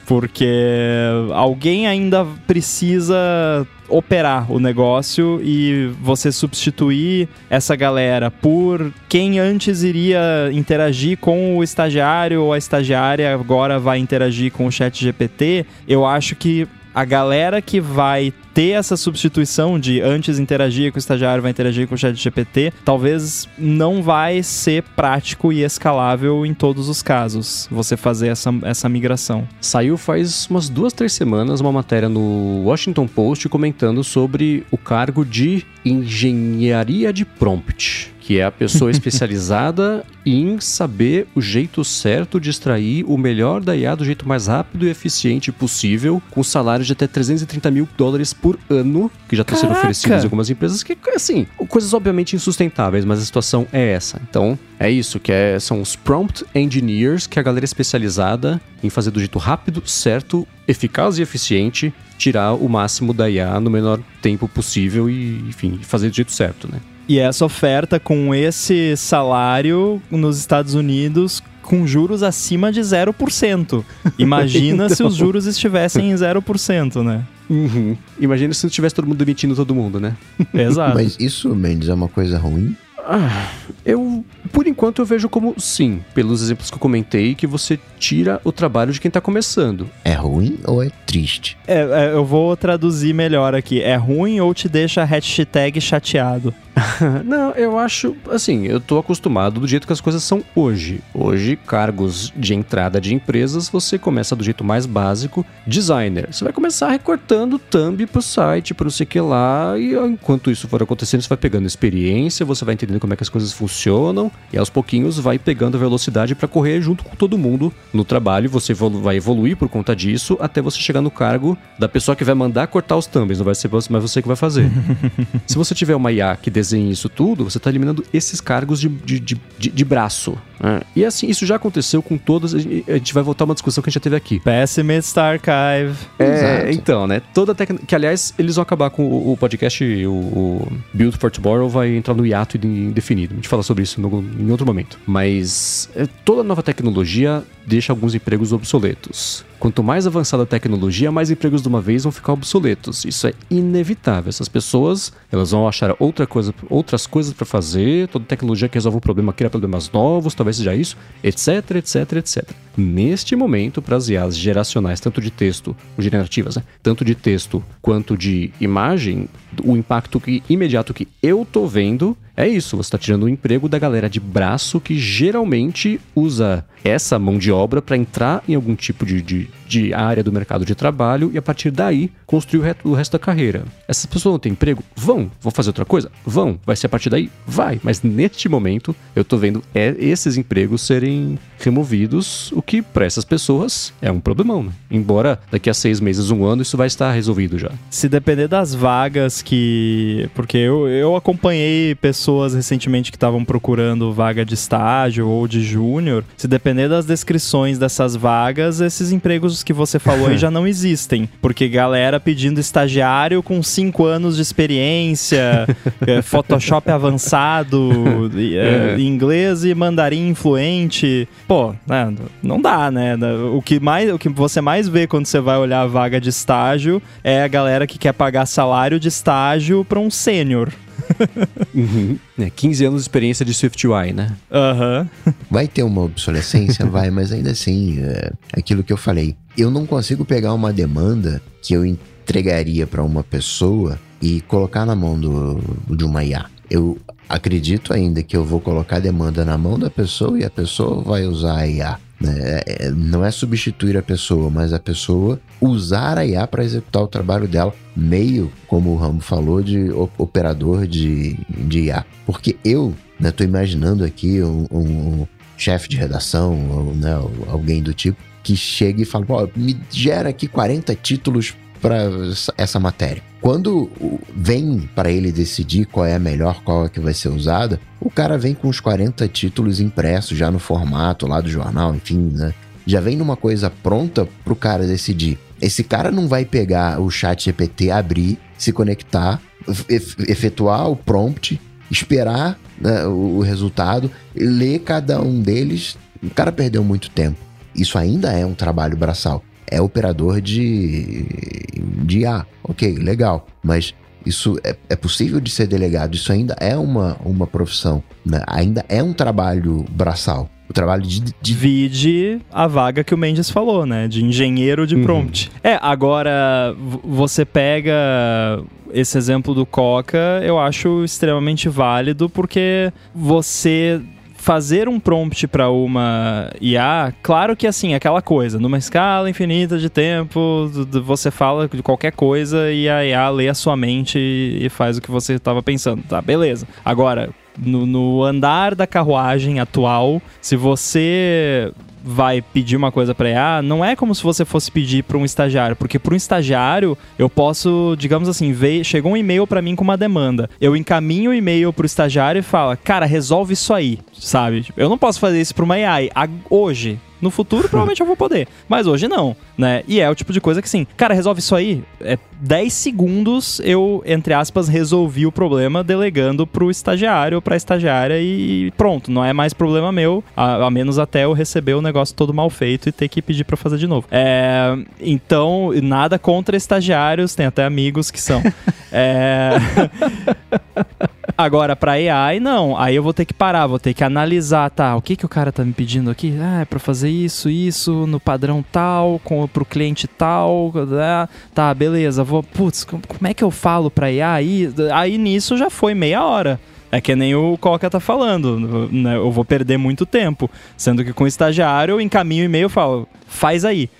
Porque alguém ainda precisa operar o negócio e você substituir essa galera por quem antes iria interagir com o estagiário ou a estagiária agora vai interagir com o chat GPT, eu acho que a galera que vai ter essa substituição de antes interagir com o estagiário, vai interagir com o chat GPT, talvez não vai ser prático e escalável em todos os casos, você fazer essa, essa migração. Saiu faz umas duas, três semanas uma matéria no Washington Post comentando sobre o cargo de engenharia de prompt que é a pessoa especializada em saber o jeito certo de extrair o melhor da IA do jeito mais rápido e eficiente possível, com salários de até 330 mil dólares por ano, que já estão sendo oferecidos em algumas empresas, que, assim, coisas obviamente insustentáveis, mas a situação é essa. Então, é isso, que é, são os prompt engineers, que é a galera especializada em fazer do jeito rápido, certo, eficaz e eficiente, tirar o máximo da IA no menor tempo possível e, enfim, fazer do jeito certo, né? E essa oferta com esse salário nos Estados Unidos com juros acima de 0%. Imagina então... se os juros estivessem em 0%, né? Uhum. Imagina se não tivesse todo mundo demitindo todo mundo, né? Exato. Mas isso, Mendes, é uma coisa ruim? Ah, eu, por enquanto, eu vejo como sim, pelos exemplos que eu comentei, que você tira o trabalho de quem tá começando. É ruim ou é triste? É, é, eu vou traduzir melhor aqui. É ruim ou te deixa hashtag chateado? Não, eu acho, assim, eu tô acostumado do jeito que as coisas são hoje. Hoje, cargos de entrada de empresas, você começa do jeito mais básico, designer. Você vai começar recortando thumb pro site, pro não sei o que lá, e enquanto isso for acontecendo, você vai pegando experiência, você vai entendendo como é que as coisas funcionam, e aos pouquinhos vai pegando velocidade para correr junto com todo mundo no trabalho, você vai evoluir por conta disso, até você chegar no cargo da pessoa que vai mandar cortar os thumbs, não vai ser mais você que vai fazer. Se você tiver uma IA que desenhe isso tudo, você está eliminando esses cargos de, de, de, de braço. Né? E assim, isso já aconteceu com todas. A gente vai voltar a uma discussão que a gente já teve aqui. Pessimist Archive. É, Exato. então, né? Toda a técnica. Que aliás, eles vão acabar com o, o podcast, o, o, Build for Tomorrow vai entrar no hiato indefinido. A gente fala sobre isso no, em outro momento. Mas é, toda nova tecnologia deixa alguns empregos obsoletos. Quanto mais avançada a tecnologia, mais empregos de uma vez vão ficar obsoletos. Isso é inevitável. Essas pessoas, elas vão achar outra coisa, outras coisas para fazer. Toda tecnologia que resolve um problema cria problemas novos, talvez seja isso, etc, etc, etc. neste momento, para as IAs geracionais, tanto de texto, generativas, né? tanto de texto quanto de imagem, o impacto que, imediato que eu tô vendo é isso, você está tirando o emprego da galera de braço que geralmente usa essa mão de obra para entrar em algum tipo de, de, de, área do mercado de trabalho e a partir daí construir o, resto, o resto da carreira. Essas pessoas não têm emprego? Vão. Vão fazer outra coisa? Vão. Vai ser a partir daí? Vai. Mas neste momento eu tô vendo é, esses empregos serem removidos, o que para essas pessoas é um problemão, né? Embora daqui a seis meses, um ano, isso vai estar resolvido já. Se depender das vagas que. Porque eu, eu acompanhei pessoas recentemente que estavam procurando vaga de estágio ou de júnior. Se depender das descrições dessas vagas, esses empregos que você falou aí já não existem. Porque galera pedindo estagiário com cinco anos de experiência, é, Photoshop avançado, é, é. inglês e mandarim influente pô, né, não dá, né? O que, mais, o que você mais vê quando você vai olhar a vaga de estágio é a galera que quer pagar salário de estágio para um sênior. uhum. é, 15 anos de experiência de SwiftUI, né? Aham. Uhum. Vai ter uma obsolescência? vai, mas ainda assim, é aquilo que eu falei. Eu não consigo pegar uma demanda que eu entregaria para uma pessoa e colocar na mão do, de uma IA. Eu acredito ainda que eu vou colocar a demanda na mão da pessoa e a pessoa vai usar a IA. Né? É, é, não é substituir a pessoa, mas a pessoa usar a IA para executar o trabalho dela, meio, como o Ramo falou, de operador de, de IA. Porque eu estou né, imaginando aqui um, um chefe de redação, ou, né, alguém do tipo, que chega e fala: me gera aqui 40 títulos para essa matéria. Quando vem para ele decidir qual é a melhor, qual é que vai ser usada, o cara vem com os 40 títulos impressos já no formato lá do jornal, enfim, né? Já vem numa coisa pronta para o cara decidir. Esse cara não vai pegar o chat GPT, abrir, se conectar, efetuar o prompt, esperar né, o resultado, ler cada um deles. O cara perdeu muito tempo. Isso ainda é um trabalho braçal é operador de, de IA. Ok, legal. Mas isso é, é, possível de ser delegado, isso ainda é uma, uma profissão, né? ainda é um trabalho braçal. O trabalho de, de. Vide a vaga que o Mendes falou, né? De engenheiro de uhum. prompt. Uhum. É, agora você pega esse exemplo do Coca, eu acho extremamente válido porque você fazer um prompt para uma IA, claro que assim, aquela coisa, numa escala infinita de tempo, você fala de qualquer coisa e a IA lê a sua mente e faz o que você estava pensando. Tá, beleza. Agora, no, no, andar da carruagem atual, se você vai pedir uma coisa para IA, não é como se você fosse pedir para um estagiário, porque para um estagiário eu posso, digamos assim, ver, chegou um e-mail para mim com uma demanda. Eu encaminho o e-mail pro estagiário e fala: "Cara, resolve isso aí", sabe? Eu não posso fazer isso para uma AI hoje, no futuro, provavelmente eu vou poder. Mas hoje não, né? E é o tipo de coisa que, assim, cara, resolve isso aí. É 10 segundos eu, entre aspas, resolvi o problema delegando pro estagiário ou pra estagiária e pronto. Não é mais problema meu, a, a menos até eu receber o negócio todo mal feito e ter que pedir pra fazer de novo. É, então, nada contra estagiários, tem até amigos que são. é... Agora, pra AI, não. Aí eu vou ter que parar, vou ter que analisar, tá? O que, que o cara tá me pedindo aqui? Ah, é pra fazer isso, isso, no padrão tal, com, pro cliente tal. Ah, tá, beleza. Vou, putz, como é que eu falo pra AI? Aí, aí nisso já foi meia hora. É que nem o Coca tá falando, né? Eu vou perder muito tempo. Sendo que com o estagiário eu encaminho o e-mail e falo, faz aí.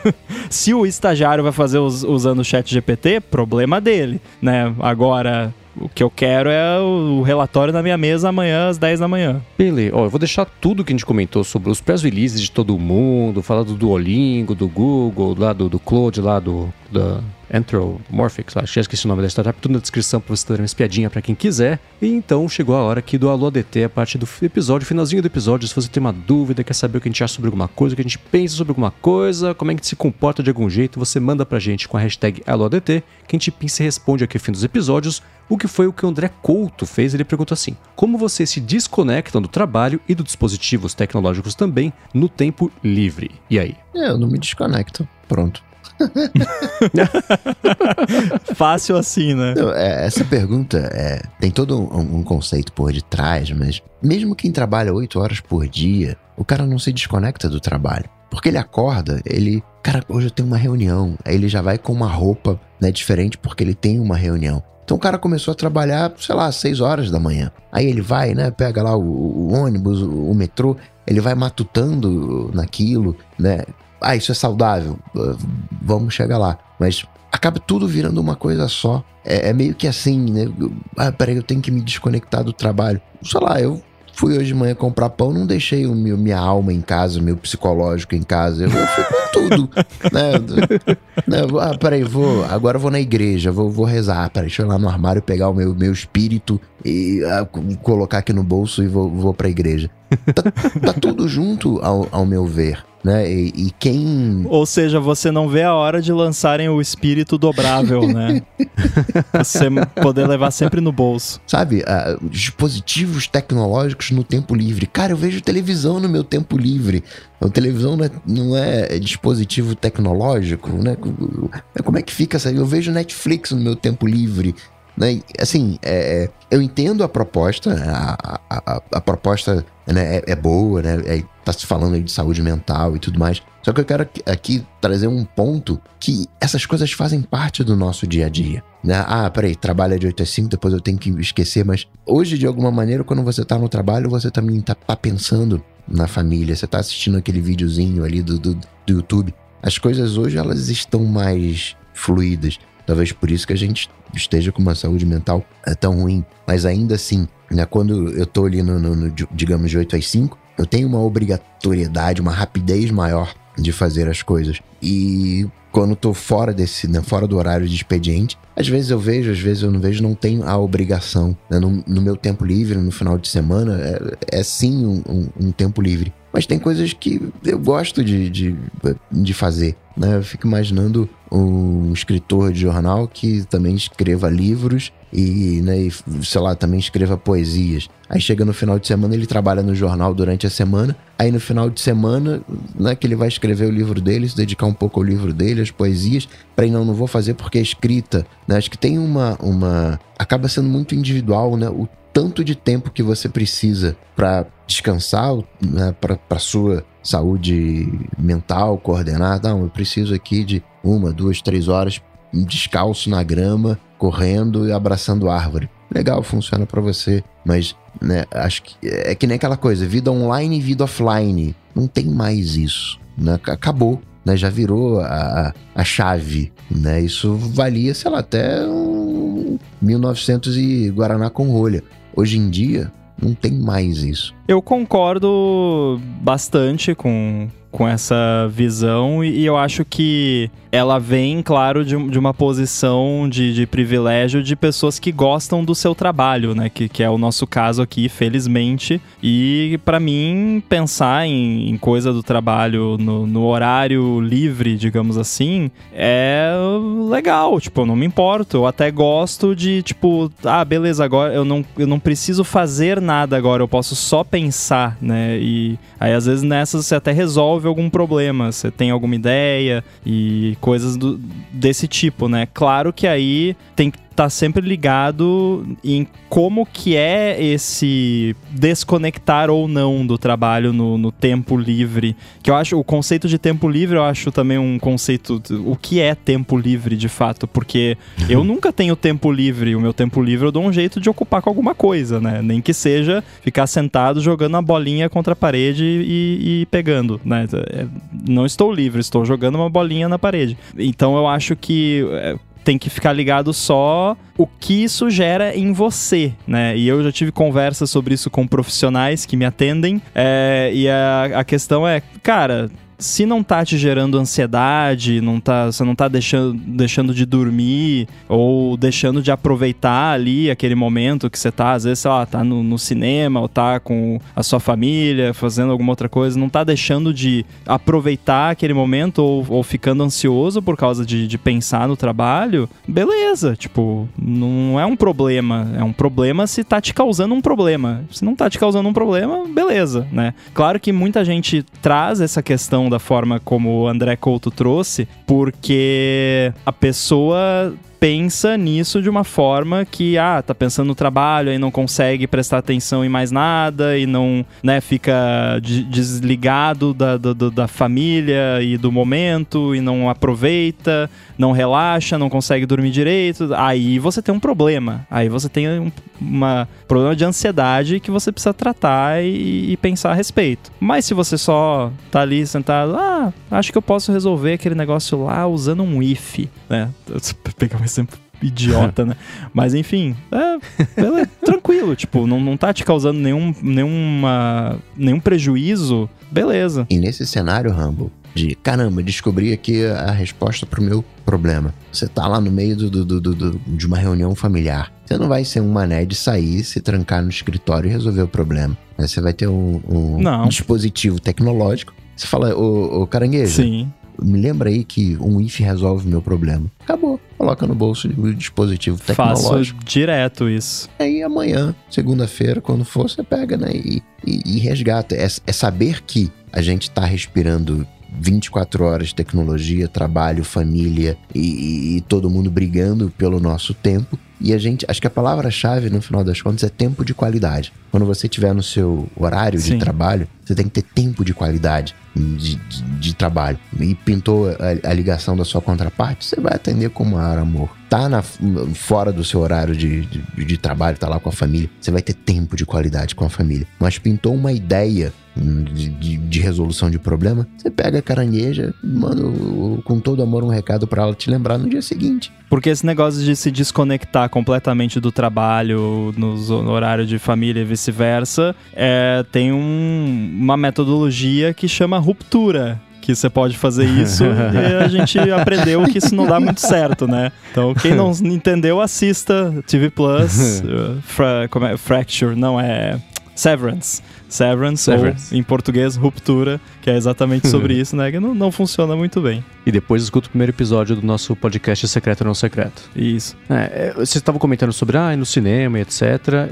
Se o estagiário vai fazer us, usando o chat GPT, problema dele, né? Agora, o que eu quero é o relatório na minha mesa amanhã às 10 da manhã. Beleza. Ó, eu vou deixar tudo que a gente comentou sobre os press releases de todo mundo, falar do Duolingo, do Google, lá do, do Cloud, lá do da Anthropomorphics, acho que esqueci o nome da startup, tudo na descrição para você ter uma espiadinha para quem quiser. E então chegou a hora aqui do Alô ADT, a parte do episódio, finalzinho do episódio. Se você tem uma dúvida, quer saber o que a gente acha sobre alguma coisa, o que a gente pensa sobre alguma coisa, como é que a gente se comporta de algum jeito, você manda pra gente com a hashtag AlôADT, que a gente pensa e responde aqui no fim dos episódios. O que foi o que o André Couto fez? Ele perguntou assim: Como vocês se desconectam do trabalho e dos dispositivos tecnológicos também no tempo livre? E aí? É, eu não me desconecto. Pronto. Fácil assim, né? Não, é, essa pergunta é, tem todo um, um, conceito por detrás, mas mesmo quem trabalha oito horas por dia, o cara não se desconecta do trabalho. Porque ele acorda, ele. Cara, hoje eu tenho uma reunião. Aí ele já vai com uma roupa né, diferente porque ele tem uma reunião. Então o cara começou a trabalhar, sei lá, às 6 horas da manhã. Aí ele vai, né? Pega lá o, o ônibus, o, o, metrô, ele vai matutando naquilo, né? Ah, isso é saudável. Vamos chegar lá. Mas acaba tudo virando uma coisa só. É, é meio que assim, né? Ah, peraí, eu tenho que me desconectar do trabalho. Sei lá, eu Fui hoje de manhã comprar pão, não deixei o meu, minha alma em casa, meu psicológico em casa. Eu, fui com tudo. né? né? Ah, peraí, vou, agora eu vou na igreja, vou, vou rezar. Peraí, deixa eu ir lá no armário pegar o meu, meu espírito e ah, colocar aqui no bolso e vou, vou pra igreja. Tá, tá tudo junto, ao, ao meu ver né? E, e, quem. Ou seja, você não vê a hora de lançarem o espírito dobrável, né? você poder levar sempre no bolso. Sabe, uh, dispositivos tecnológicos no tempo livre. Cara, eu vejo televisão no meu tempo livre. A televisão não é, não é é tecnológico, né? Como é que fica essa? Eu vejo Netflix no meu tempo livre. Né? Assim, é, é, eu entendo a proposta, a, a, a, a proposta né, é, é, boa, né? É, tá se falando aí de saúde mental e tudo mais. Só que eu quero aqui trazer um ponto que essas coisas fazem parte do nosso dia a dia. Né? Ah, peraí, trabalha de 8 a 5, depois eu tenho que esquecer, mas hoje, de alguma maneira, quando você tá no trabalho, você também tá, tá pensando na família, você tá assistindo aquele videozinho ali do, do, do YouTube. As coisas hoje, elas estão mais fluídas. Talvez por isso que a gente esteja com uma saúde mental é, tão ruim. Mas ainda assim, né, quando eu tô ali no, no, no, digamos, de 8 às 5, eu tenho uma obrigatoriedade, uma rapidez maior de fazer as coisas. E quando tô fora desse, né, fora do horário de expediente, às vezes eu vejo, às vezes eu não vejo, não tenho a obrigação. Né? No, no, meu tempo livre, no final de semana, é, é sim um, um, um tempo livre. Mas tem coisas que eu gosto de, de, de fazer. Né? Eu fico imaginando um escritor de jornal que também escreva livros e, né, e, sei lá, também escreva poesias. Aí chega no final de semana, ele trabalha no jornal durante a semana. Aí no final de semana, né, que ele vai escrever o livro dele, se dedicar um pouco ao livro dele, às poesias. Para não, não vou fazer porque é escrita. Né? Acho que tem uma, uma. Acaba sendo muito individual, né? O tanto de tempo que você precisa para descansar, né, para sua saúde mental coordenada. Não, eu preciso aqui de uma, duas, três horas descalço na grama, correndo e abraçando árvore. Legal, funciona para você, mas né, acho que é que nem aquela coisa, vida online e vida offline. Não tem mais isso, né? Acabou, né? Já virou a, a chave, né? Isso valia, sei lá, até um 1900 e Guaraná com rolha. Hoje em dia, não tem mais isso. Eu concordo bastante com, com essa visão e, eu acho que ela vem, claro, de, de uma posição de, de, privilégio de pessoas que gostam do seu trabalho, né? Que, que é o nosso caso aqui, felizmente. E para mim, pensar em, em, coisa do trabalho no, no, horário livre, digamos assim, é legal. Tipo, eu não me importo. Eu até gosto de, tipo, ah, beleza, agora eu não, eu não preciso fazer nada agora, eu posso só pensar, né? E aí, às vezes, nessas você até resolve algum problema, você tem alguma ideia e coisas do, desse tipo, né? Claro que aí tem que tá sempre ligado em como que é esse desconectar ou não do trabalho no, no, tempo livre. Que eu acho, o conceito de tempo livre eu acho também um conceito, o que é tempo livre de fato, porque eu nunca tenho tempo livre, o meu tempo livre eu dou um jeito de ocupar com alguma coisa, né? Nem que seja ficar sentado jogando uma bolinha contra a parede e, e pegando, né? É, não estou livre, estou jogando uma bolinha na parede. Então eu acho que é, tem que ficar ligado só o que isso gera em você, né? E eu já tive conversas sobre isso com profissionais que me atendem, é, e a, a questão é, cara, se não tá te gerando ansiedade, não tá, você não tá deixando, deixando de dormir ou deixando de aproveitar ali aquele momento que você tá, às vezes, sei lá, tá no, no, cinema ou tá com a sua família fazendo alguma outra coisa, não tá deixando de aproveitar aquele momento ou, ou ficando ansioso por causa de, de pensar no trabalho, beleza, tipo, não é um problema, é um problema se tá te causando um problema. Se não tá te causando um problema, beleza, né? Claro que muita gente traz essa questão da forma como o André Couto trouxe, porque a pessoa pensa nisso de uma forma que, ah, tá pensando no trabalho, aí não consegue prestar atenção em mais nada e não, né, fica desligado da, da, da família e do momento e não aproveita, não relaxa, não consegue dormir direito. Aí você tem um problema. Aí você tem um uma, problema de ansiedade que você precisa tratar e, e pensar a respeito. Mas se você só tá ali sentado, ah, acho que eu posso resolver aquele negócio lá usando um if, né? Pegar um exemplo idiota, né? Mas enfim, é, é, tranquilo, tipo, não, não tá te causando nenhum, nenhuma, nenhum prejuízo, beleza. E nesse cenário, Rambo, de caramba, descobri aqui a resposta pro meu problema. Você tá lá no meio do, do, do, do, de uma reunião familiar. Você não vai ser um mané de sair, se trancar no escritório e resolver o problema. Você vai ter um, um dispositivo tecnológico. Você fala, ô, ô caranguejo, Sim me lembra aí que um if resolve meu problema. Acabou. Coloca no bolso o dispositivo tecnológico. Faço direto isso. Aí amanhã, segunda-feira, quando for, você pega, né? E, e, e resgata. É, é saber que a gente tá respirando 24 horas de tecnologia, trabalho, família e, e, e, todo mundo brigando pelo nosso tempo. E a gente, acho que a palavra-chave no final das contas é tempo de qualidade. Quando você estiver no seu horário Sim. de trabalho, você tem que ter tempo de qualidade de, de, de trabalho. E pintou a, a, ligação da sua contraparte, você vai atender como ar, amor. Tá na, fora do seu horário de, de, de trabalho, tá lá com a família, você vai ter tempo de qualidade com a família. Mas pintou uma ideia de, de, de, resolução de problema, você pega a carangueja, manda com todo amor um recado para ela te lembrar no dia seguinte. Porque esse negócio de se desconectar completamente do trabalho, no, no horário de família e vice-versa, é, tem um, uma metodologia que chama ruptura, que você pode fazer isso e a gente aprendeu que isso não dá muito certo, né? Então, quem não entendeu, assista TV Plus, uh, fra, como é? Fracture, não é Severance. Severance, Severance. ou em português, Ruptura, que é exatamente sobre isso, né? Que não, não funciona muito bem. E depois escuta o primeiro episódio do nosso podcast Secreto ou Não Secreto. Isso. É, é você estava comentando sobre, ah, no cinema, etc.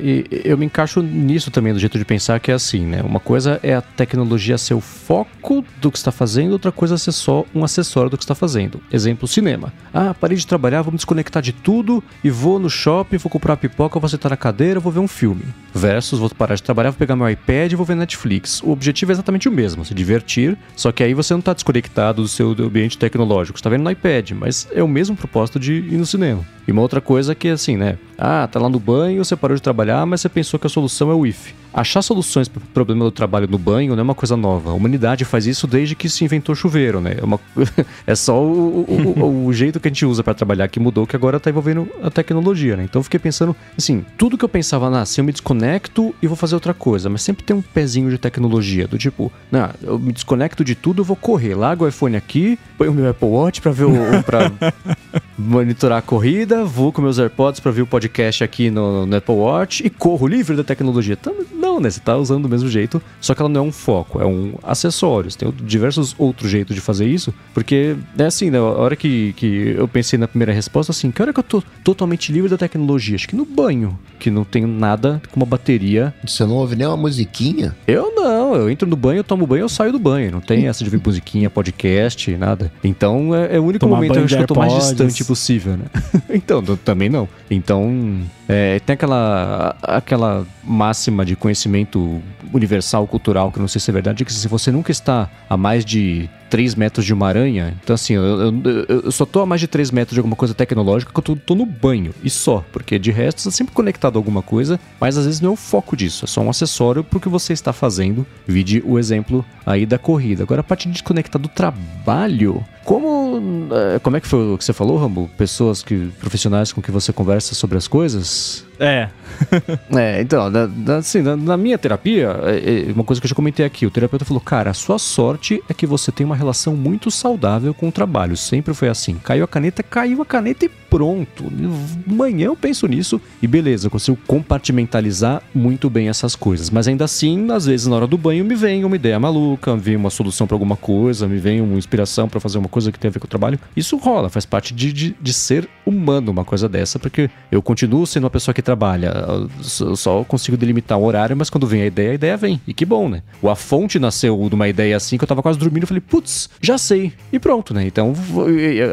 E eu me encaixo nisso também, do jeito de pensar que é assim, né? Uma coisa é a tecnologia ser o foco do que está fazendo, outra coisa é ser só um acessório do que está fazendo. Exemplo, cinema. Ah, parei de trabalhar, vou me desconectar de tudo e vou no shopping, vou comprar pipoca, vou sentar na cadeira, vou ver um filme. Versus, vou parar de trabalhar, vou pegar meu iPad e vou ver Netflix. O objetivo é exatamente o mesmo, se divertir, só que aí você não está desconectado do seu ambiente tecnológico, está vendo no iPad, mas é o mesmo propósito de ir no cinema. E uma outra coisa que é assim, né? Ah, tá lá no banho, você parou de trabalhar, mas você pensou que a solução é o if. Achar soluções para o problema do trabalho no banho não é uma coisa nova. A humanidade faz isso desde que se inventou chuveiro, né? É, uma... é só o, o, o, jeito que a gente usa para trabalhar que mudou, que agora tá envolvendo a tecnologia, né? Então eu fiquei pensando, assim, tudo que eu pensava, ah, se eu me desconecto e vou fazer outra coisa, mas sempre tem um pezinho de tecnologia, do tipo, não, eu me desconecto de tudo, eu vou correr, largo o iPhone aqui, põe o meu Apple Watch para ver o. Pra monitorar a corrida, vou com meus AirPods para ver o podcast aqui no, no, Apple Watch e corro livre da tecnologia. Então, não, né? Você tá usando do mesmo jeito, só que ela não é um foco, é um acessório. Tem diversos outros jeitos de fazer isso, porque é assim, né? A hora que, que eu pensei na primeira resposta, assim, que hora que eu tô totalmente livre da tecnologia? Acho que no banho, que não tenho nada com uma bateria. Você não ouve nem uma musiquinha? Eu não, eu entro no banho, eu tomo banho, eu saio do banho. Não tem essa de ver musiquinha, podcast, nada. Então é, é o único Tomar momento que eu tô mais distante possível, né? então, também não. Então, é, tem aquela, aquela máxima de conhecimento universal, cultural, que não sei se é verdade, que se você nunca está a mais de 3 metros de uma aranha, então assim, eu, eu, eu só tô a mais de 3 metros de alguma coisa tecnológica que eu tô, no banho, e só, porque de resto você tá sempre conectado a alguma coisa, mas às vezes não é o foco disso, é só um acessório pro que você está fazendo, vide o exemplo aí da corrida. Agora, a parte de desconectar do trabalho, como, é, como é que foi o que você falou, Rambo? Pessoas que, profissionais com que você conversa sobre as coisas? É. é, então, na, na, assim, na, na minha terapia, é, é, uma coisa que eu já comentei aqui, o terapeuta falou, cara, a sua sorte é que você tem uma relação muito saudável com o trabalho. Sempre foi assim. Caiu a caneta, caiu a caneta e pronto. Amanhã eu penso nisso e beleza, eu consigo compartimentalizar muito bem essas coisas. Mas ainda assim, às vezes na hora do banho me vem uma ideia maluca, me vem uma solução para alguma coisa, me vem uma inspiração para fazer uma coisa que tem a ver com o trabalho. Isso rola, faz parte de, de, de ser humano uma coisa dessa, porque eu continuo sendo uma pessoa que trabalha? Eu só consigo delimitar um horário, mas quando vem a ideia, a ideia vem. E que bom, né? O A Fonte nasceu de uma ideia assim que eu tava quase dormindo. Eu falei, putz, já sei. E pronto, né? Então,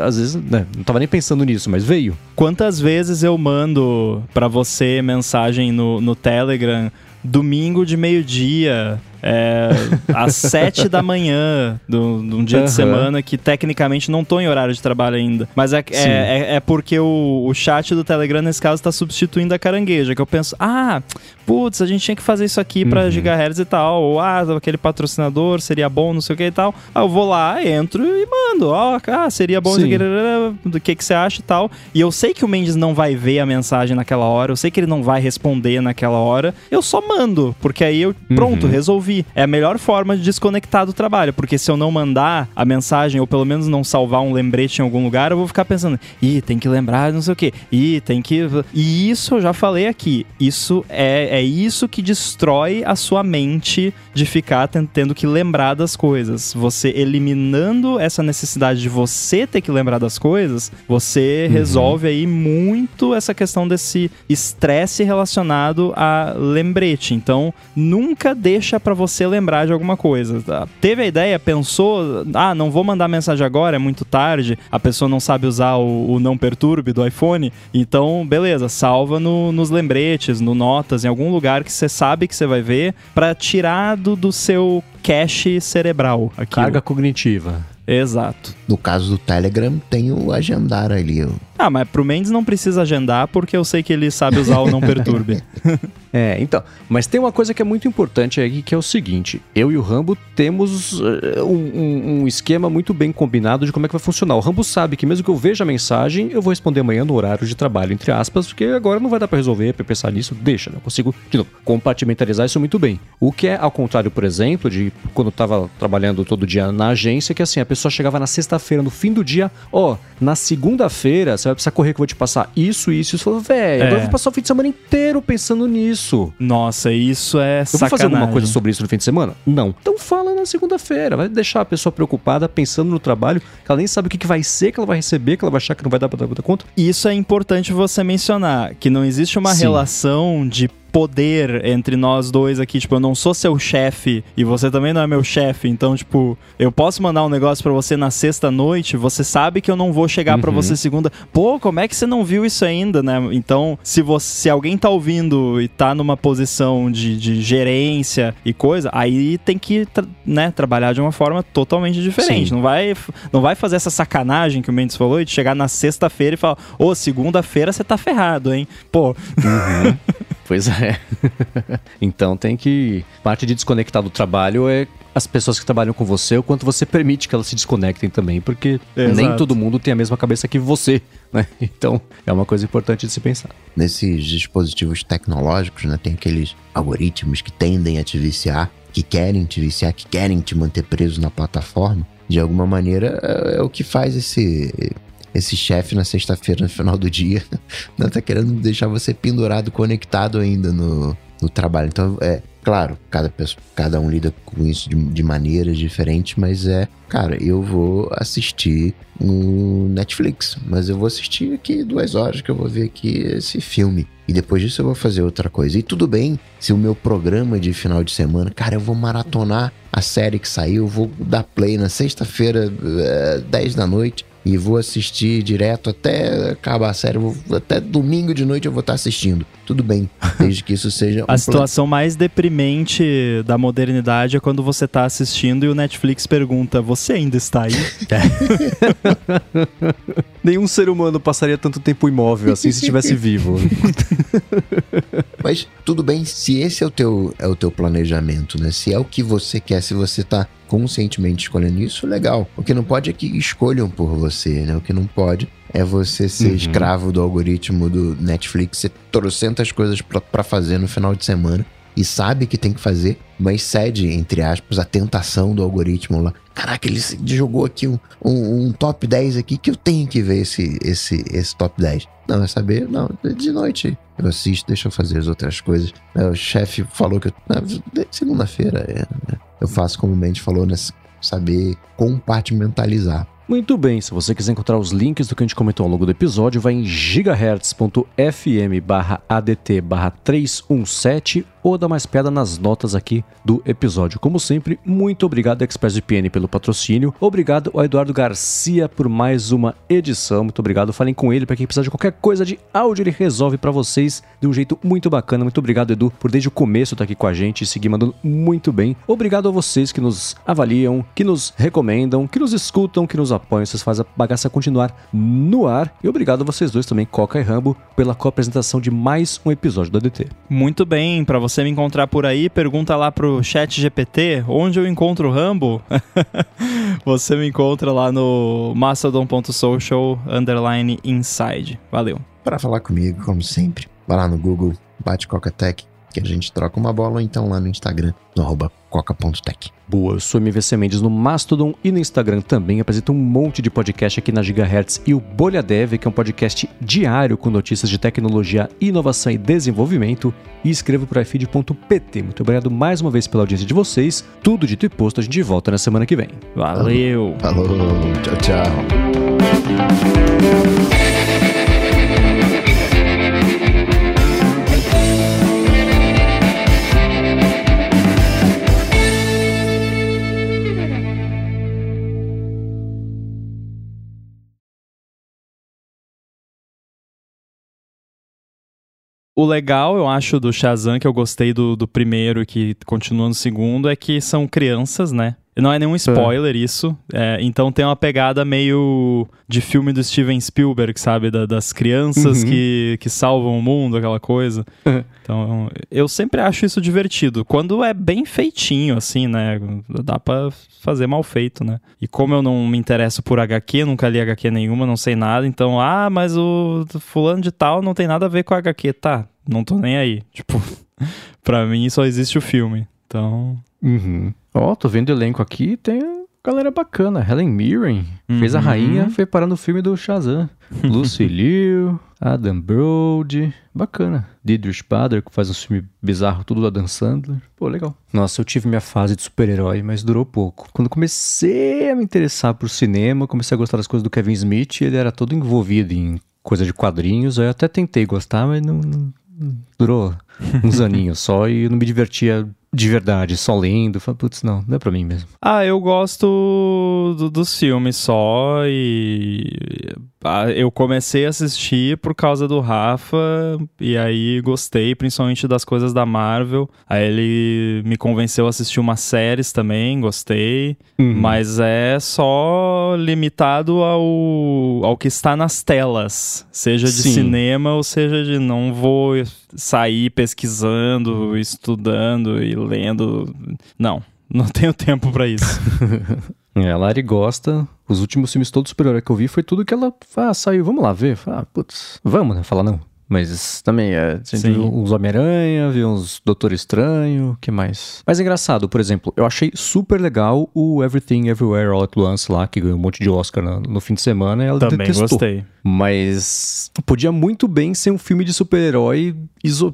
às vezes, né, não tava nem pensando nisso, mas veio. Quantas vezes eu mando para você mensagem no, no Telegram domingo de meio-dia, é, às sete da manhã de um dia uhum. de semana que tecnicamente não tô em horário de trabalho ainda. Mas é, é, é, é, porque o, o chat do Telegram, nesse caso, está substituindo a carangueja. Que eu penso, ah, putz, a gente tinha que fazer isso aqui para uhum. gigahertz e tal. Ou, ah, aquele patrocinador seria bom, não sei o que e tal. Aí eu vou lá, entro e mando. Ó, oh, ah, seria bom, do que, que você acha e tal. E eu sei que o Mendes não vai ver a mensagem naquela hora, eu sei que ele não vai responder naquela hora. Eu só mando, porque aí eu, pronto, uhum. resolvi ouvir. É a melhor forma de desconectar do trabalho, porque se eu não mandar a mensagem, ou pelo menos não salvar um lembrete em algum lugar, eu vou ficar pensando, ih, tem que lembrar não sei o quê, ih, tem que. E isso eu já falei aqui. Isso é, é isso que destrói a sua mente de ficar tendo que lembrar das coisas. Você eliminando essa necessidade de você ter que lembrar das coisas, você uhum. resolve aí muito essa questão desse estresse relacionado a lembrete. Então, nunca deixa para você lembrar de alguma coisa. Tá? Teve a ideia, pensou, ah, não vou mandar mensagem agora, é muito tarde, a pessoa não sabe usar o, o não perturbe do iPhone, então, beleza, salva no, nos lembretes, no notas, em algum lugar que você sabe que você vai ver, para tirar do, do seu cache cerebral. Aquilo. Carga cognitiva. Exato. No caso do Telegram, tem o agendar ali. Ah, mas pro Mendes não precisa agendar porque eu sei que ele sabe usar o não perturbe. é, então. Mas tem uma coisa que é muito importante aí que é o seguinte: eu e o Rambo temos uh, um, um, esquema muito bem combinado de como é que vai funcionar. O Rambo sabe que mesmo que eu veja a mensagem, eu vou responder amanhã no horário de trabalho, entre aspas, porque agora não vai dar para resolver, pra pensar nisso, deixa, né? Eu consigo, de novo, compartimentalizar isso muito bem. O que é ao contrário, por exemplo, de quando eu tava trabalhando todo dia na agência, que assim, a pessoa chegava na sexta-feira, no fim do dia, ó, na segunda-feira você vai precisar correr que eu vou te passar isso, isso, isso. Velho, é. agora eu vou passar o fim de semana inteiro pensando nisso. Nossa, isso é Eu sacanagem. vou fazer alguma coisa sobre isso no fim de semana? Não. Então fala na segunda-feira. Vai deixar a pessoa preocupada, pensando no trabalho, que ela nem sabe o que, que vai ser, que ela vai receber, que ela vai achar que não vai dar pra dar conta. Isso é importante você mencionar, que não existe uma Sim. relação de poder entre nós dois aqui. Tipo, eu não sou seu chefe e você também não é meu chefe. Então, tipo, eu posso mandar um negócio para você na sexta noite, você sabe que eu não vou chegar uhum. para você segunda. Pô, como é que você não viu isso ainda, né? Então, se você se alguém tá ouvindo e tá numa posição de, de gerência e coisa, aí tem que, né, trabalhar de uma forma totalmente diferente. Sim. Não vai não vai fazer essa sacanagem que o Mendes falou de chegar na sexta-feira e falar: "Ô, oh, segunda-feira você tá ferrado, hein?" Pô. Uhum. Pois é. então tem que. Parte de desconectar do trabalho é as pessoas que trabalham com você, o quanto você permite que elas se desconectem também, porque Exato. nem todo mundo tem a mesma cabeça que você, né? Então é uma coisa importante de se pensar. Nesses dispositivos tecnológicos, né, tem aqueles algoritmos que tendem a te viciar, que querem te viciar, que querem te manter preso na plataforma. De alguma maneira é, é o que faz esse esse chefe na sexta-feira, no final do dia, não tá querendo deixar você pendurado, conectado ainda no, no trabalho. Então, é claro, cada, pessoa, cada um lida com isso de, de maneiras diferentes, mas é, cara, eu vou assistir no Netflix, mas eu vou assistir aqui duas horas que eu vou ver aqui esse filme. E depois disso eu vou fazer outra coisa. E tudo bem se o meu programa de final de semana, cara, eu vou maratonar a série que saiu, vou dar play na sexta-feira, é, 10 da noite e vou assistir direto até acabar a série. Vou, até domingo de noite eu vou estar assistindo. Tudo bem, desde que isso seja. a situação mais deprimente da modernidade é quando você está assistindo e o Netflix pergunta: Você ainda está aí? Nenhum ser humano passaria tanto tempo imóvel assim se estivesse vivo. Mas tudo bem se esse é o teu, é o teu planejamento, né? Se é o que você quer, se você está conscientemente escolhendo isso, legal. O que não pode é que escolham por você, né? O que não pode é você ser uhum. escravo do algoritmo do Netflix, você trocentas coisas para fazer no final de semana e sabe que tem que fazer, mas cede, entre aspas, a tentação do algoritmo lá. Caraca, ele jogou aqui um, um, um, top 10 aqui que eu tenho que ver esse, esse, esse top 10. Não, é saber, não, de noite eu assisto, deixa eu fazer as outras coisas. O chefe falou que eu. Segunda-feira, é, né? eu faço como o Mente falou, né? saber compartimentalizar. Muito bem, se você quiser encontrar os links do que a gente comentou ao longo do episódio, vai em gigahertz.fm/adt/317 ou dá mais pedra nas notas aqui do episódio. Como sempre, muito obrigado ExpressVPN pelo patrocínio, obrigado ao Eduardo Garcia por mais uma edição, muito obrigado, falem com ele para quem precisar de qualquer coisa de áudio, ele resolve para vocês de um jeito muito bacana. Muito obrigado, Edu, por desde o começo estar tá aqui com a gente e seguir mandando muito bem. Obrigado a vocês que nos avaliam, que nos recomendam, que nos escutam, que nos apoiam, vocês fazem a bagaça continuar no ar. E obrigado a vocês dois também, Coca e Rambo, pela co-apresentação de mais um episódio do ADT. Muito bem, para você você me encontrar por aí, pergunta lá pro chat GPT onde eu encontro o Rambo. você me encontra lá no mastodon.social underline inside. Valeu. Para falar comigo, como sempre, vai lá no Google, bate Coca-Tech, que a gente troca uma bola, ou então lá no Instagram, no arroba coca.tech. Boa, eu sou MVC Mendes no Mastodon e no Instagram também. Apresento um monte de podcast aqui na Gigahertz e o Bolha Dev, que é um podcast diário com notícias de tecnologia, inovação e desenvolvimento. E escrevo para ifeed.pt. Muito obrigado mais uma vez pela audiência de vocês. Tudo dito e posto, a gente volta na semana que vem. Valeu! Falou, tchau, tchau. O legal, eu acho, do Shazam, que eu gostei do, do primeiro e que continua no segundo, é que são crianças, né? Não é nenhum spoiler é. isso. É, então tem uma pegada meio de filme do Steven Spielberg, sabe? Da, das crianças uhum. que, que salvam o mundo, aquela coisa. Uhum. Então eu sempre acho isso divertido. Quando é bem feitinho, assim, né? Dá pra fazer mal feito, né? E como eu não me interesso por HQ, nunca li HQ nenhuma, não sei nada. Então, ah, mas o fulano de tal não tem nada a ver com HQ. Tá, não tô nem aí. Tipo, pra mim só existe o filme. Então. Uhum. Ó, oh, tô vendo o elenco aqui, tem galera bacana. Helen Mirren uhum. fez a uhum. rainha, foi parar no filme do Shazam. Lucy Liu, Adam Brody, bacana. Didrich Bader, que faz um filme bizarro, tudo do Adam Sandler. Pô, legal. Nossa, eu tive minha fase de super-herói, mas durou pouco. Quando comecei a me interessar por cinema, comecei a gostar das coisas do Kevin Smith, ele era todo envolvido em coisa de quadrinhos. Aí eu até tentei gostar, mas não, não durou uns aninhos só e não me divertia de verdade, só lendo. Falei, putz, não, não é pra mim mesmo. Ah, eu gosto do, dos filmes só e. Ah, eu comecei a assistir por causa do Rafa e aí gostei, principalmente das coisas da Marvel. Aí ele me convenceu a assistir umas séries também, gostei. Uhum. Mas é só limitado ao, ao que está nas telas, seja de Sim. cinema ou seja de não vou sair pesquisando, estudando e lendo. Não, não tenho tempo para isso. é, a Lari gosta. Os últimos filmes todos super que eu vi foi tudo que ela ah, saiu. Vamos lá ver. Ah, putz, vamos, né? Fala não. Mas também é. A gente viu uns Homem-Aranha, viu uns Doutor Estranho, que mais? Mas é engraçado, por exemplo, eu achei super legal o Everything Everywhere All at Once lá, que ganhou um monte de Oscar no, no fim de semana. E ela também detestou. gostei. Mas podia muito bem ser um filme de super-herói.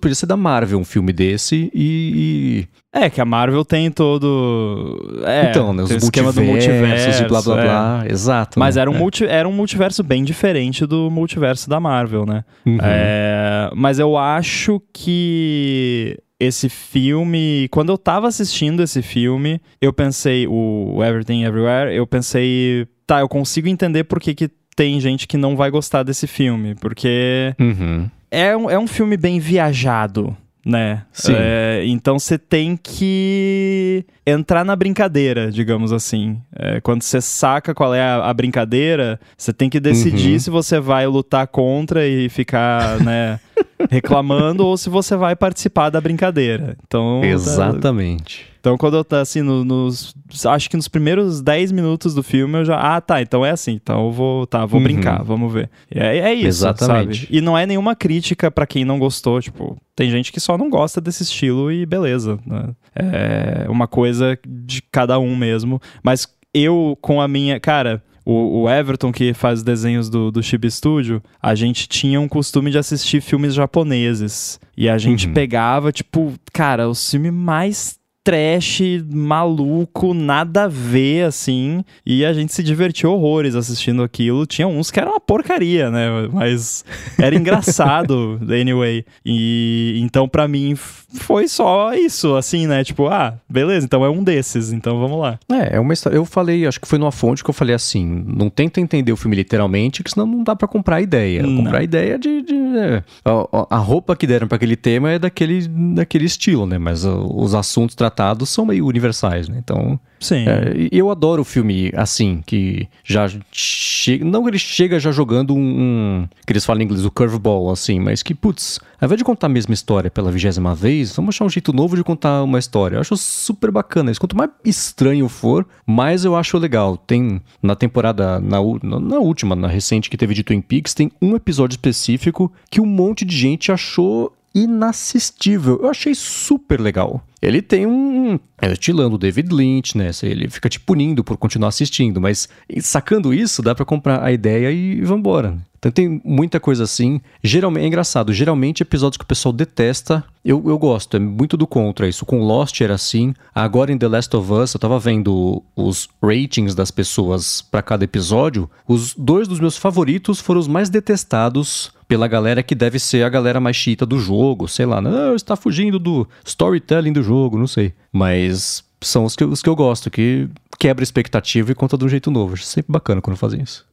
Podia ser da Marvel um filme desse e, É, que a Marvel tem todo. É, então, né? Os esquema do multiverso e blá blá é. blá. Exato. Mas né? era, um é. multi... era um multiverso bem diferente do multiverso da Marvel, né? Uhum. É... Mas eu acho que esse filme. Quando eu tava assistindo esse filme, eu pensei, o Everything Everywhere, eu pensei, tá, eu consigo entender por que, que tem gente que não vai gostar desse filme, porque uhum. é, um, é um filme bem viajado, né? Sim. É, então você tem que entrar na brincadeira, digamos assim. É, quando você saca qual é a, a brincadeira, você tem que decidir uhum. se você vai lutar contra e ficar, né? reclamando ou se você vai participar da brincadeira. Então, Exatamente. Tá... Então, quando eu tá assim, no, nos. Acho que nos primeiros 10 minutos do filme eu já. Ah, tá, então é assim. Então eu vou. Tá, vou uhum. brincar, vamos ver. É, é isso. Exatamente. Sabe? E não é nenhuma crítica para quem não gostou. Tipo, tem gente que só não gosta desse estilo e beleza. Né? É uma coisa de cada um mesmo. Mas eu, com a minha. Cara, o, o, Everton, que faz desenhos do, do Chibi Studio, a gente tinha um costume de assistir filmes japoneses. E a gente uhum. pegava, tipo, cara, o filme mais trash, maluco, nada a ver, assim. E a gente se divertiu horrores assistindo aquilo. Tinha uns que eram uma porcaria, né? Mas era engraçado, anyway. E então, para mim, foi só isso, assim, né? Tipo, ah, beleza, então é um desses, então vamos lá. É, é uma história. Eu falei, acho que foi numa fonte que eu falei assim: não tenta entender o filme literalmente, que senão não dá para comprar a ideia. Não. Comprar a ideia de. de é, a, a, roupa que deram para aquele tema é daquele, daquele estilo, né? Mas os assuntos tratados são meio universais, né? Então. Sim. É, eu adoro o filme assim, que já chega. Não ele chega já jogando um, um. que eles falam em inglês, o curveball, assim, mas que, putz, ao invés de contar a mesma história pela vigésima vez, vamos achar um jeito novo de contar uma história. Eu acho super bacana isso. Quanto mais estranho for, mais eu acho legal. Tem na temporada, na, na última, na recente que teve de Twin Peaks, tem um episódio específico que um monte de gente achou inassistível. Eu achei super legal. Ele tem um. É estilando o David Lynch, né? Ele fica te punindo por continuar assistindo, mas sacando isso, dá para comprar a ideia e vambora. Então tem muita coisa assim. Geralmente, é engraçado, geralmente episódios que o pessoal detesta, eu, eu gosto, é muito do contra isso. Com Lost era assim, agora em The Last of Us, eu tava vendo os ratings das pessoas para cada episódio. Os dois dos meus favoritos foram os mais detestados pela galera que deve ser a galera mais chita do jogo, sei lá, não, está fugindo do storytelling do jogo, não sei. Mas são os que, os que eu gosto, que quebra expectativa e conta de um jeito novo. Acho sempre bacana quando fazem isso.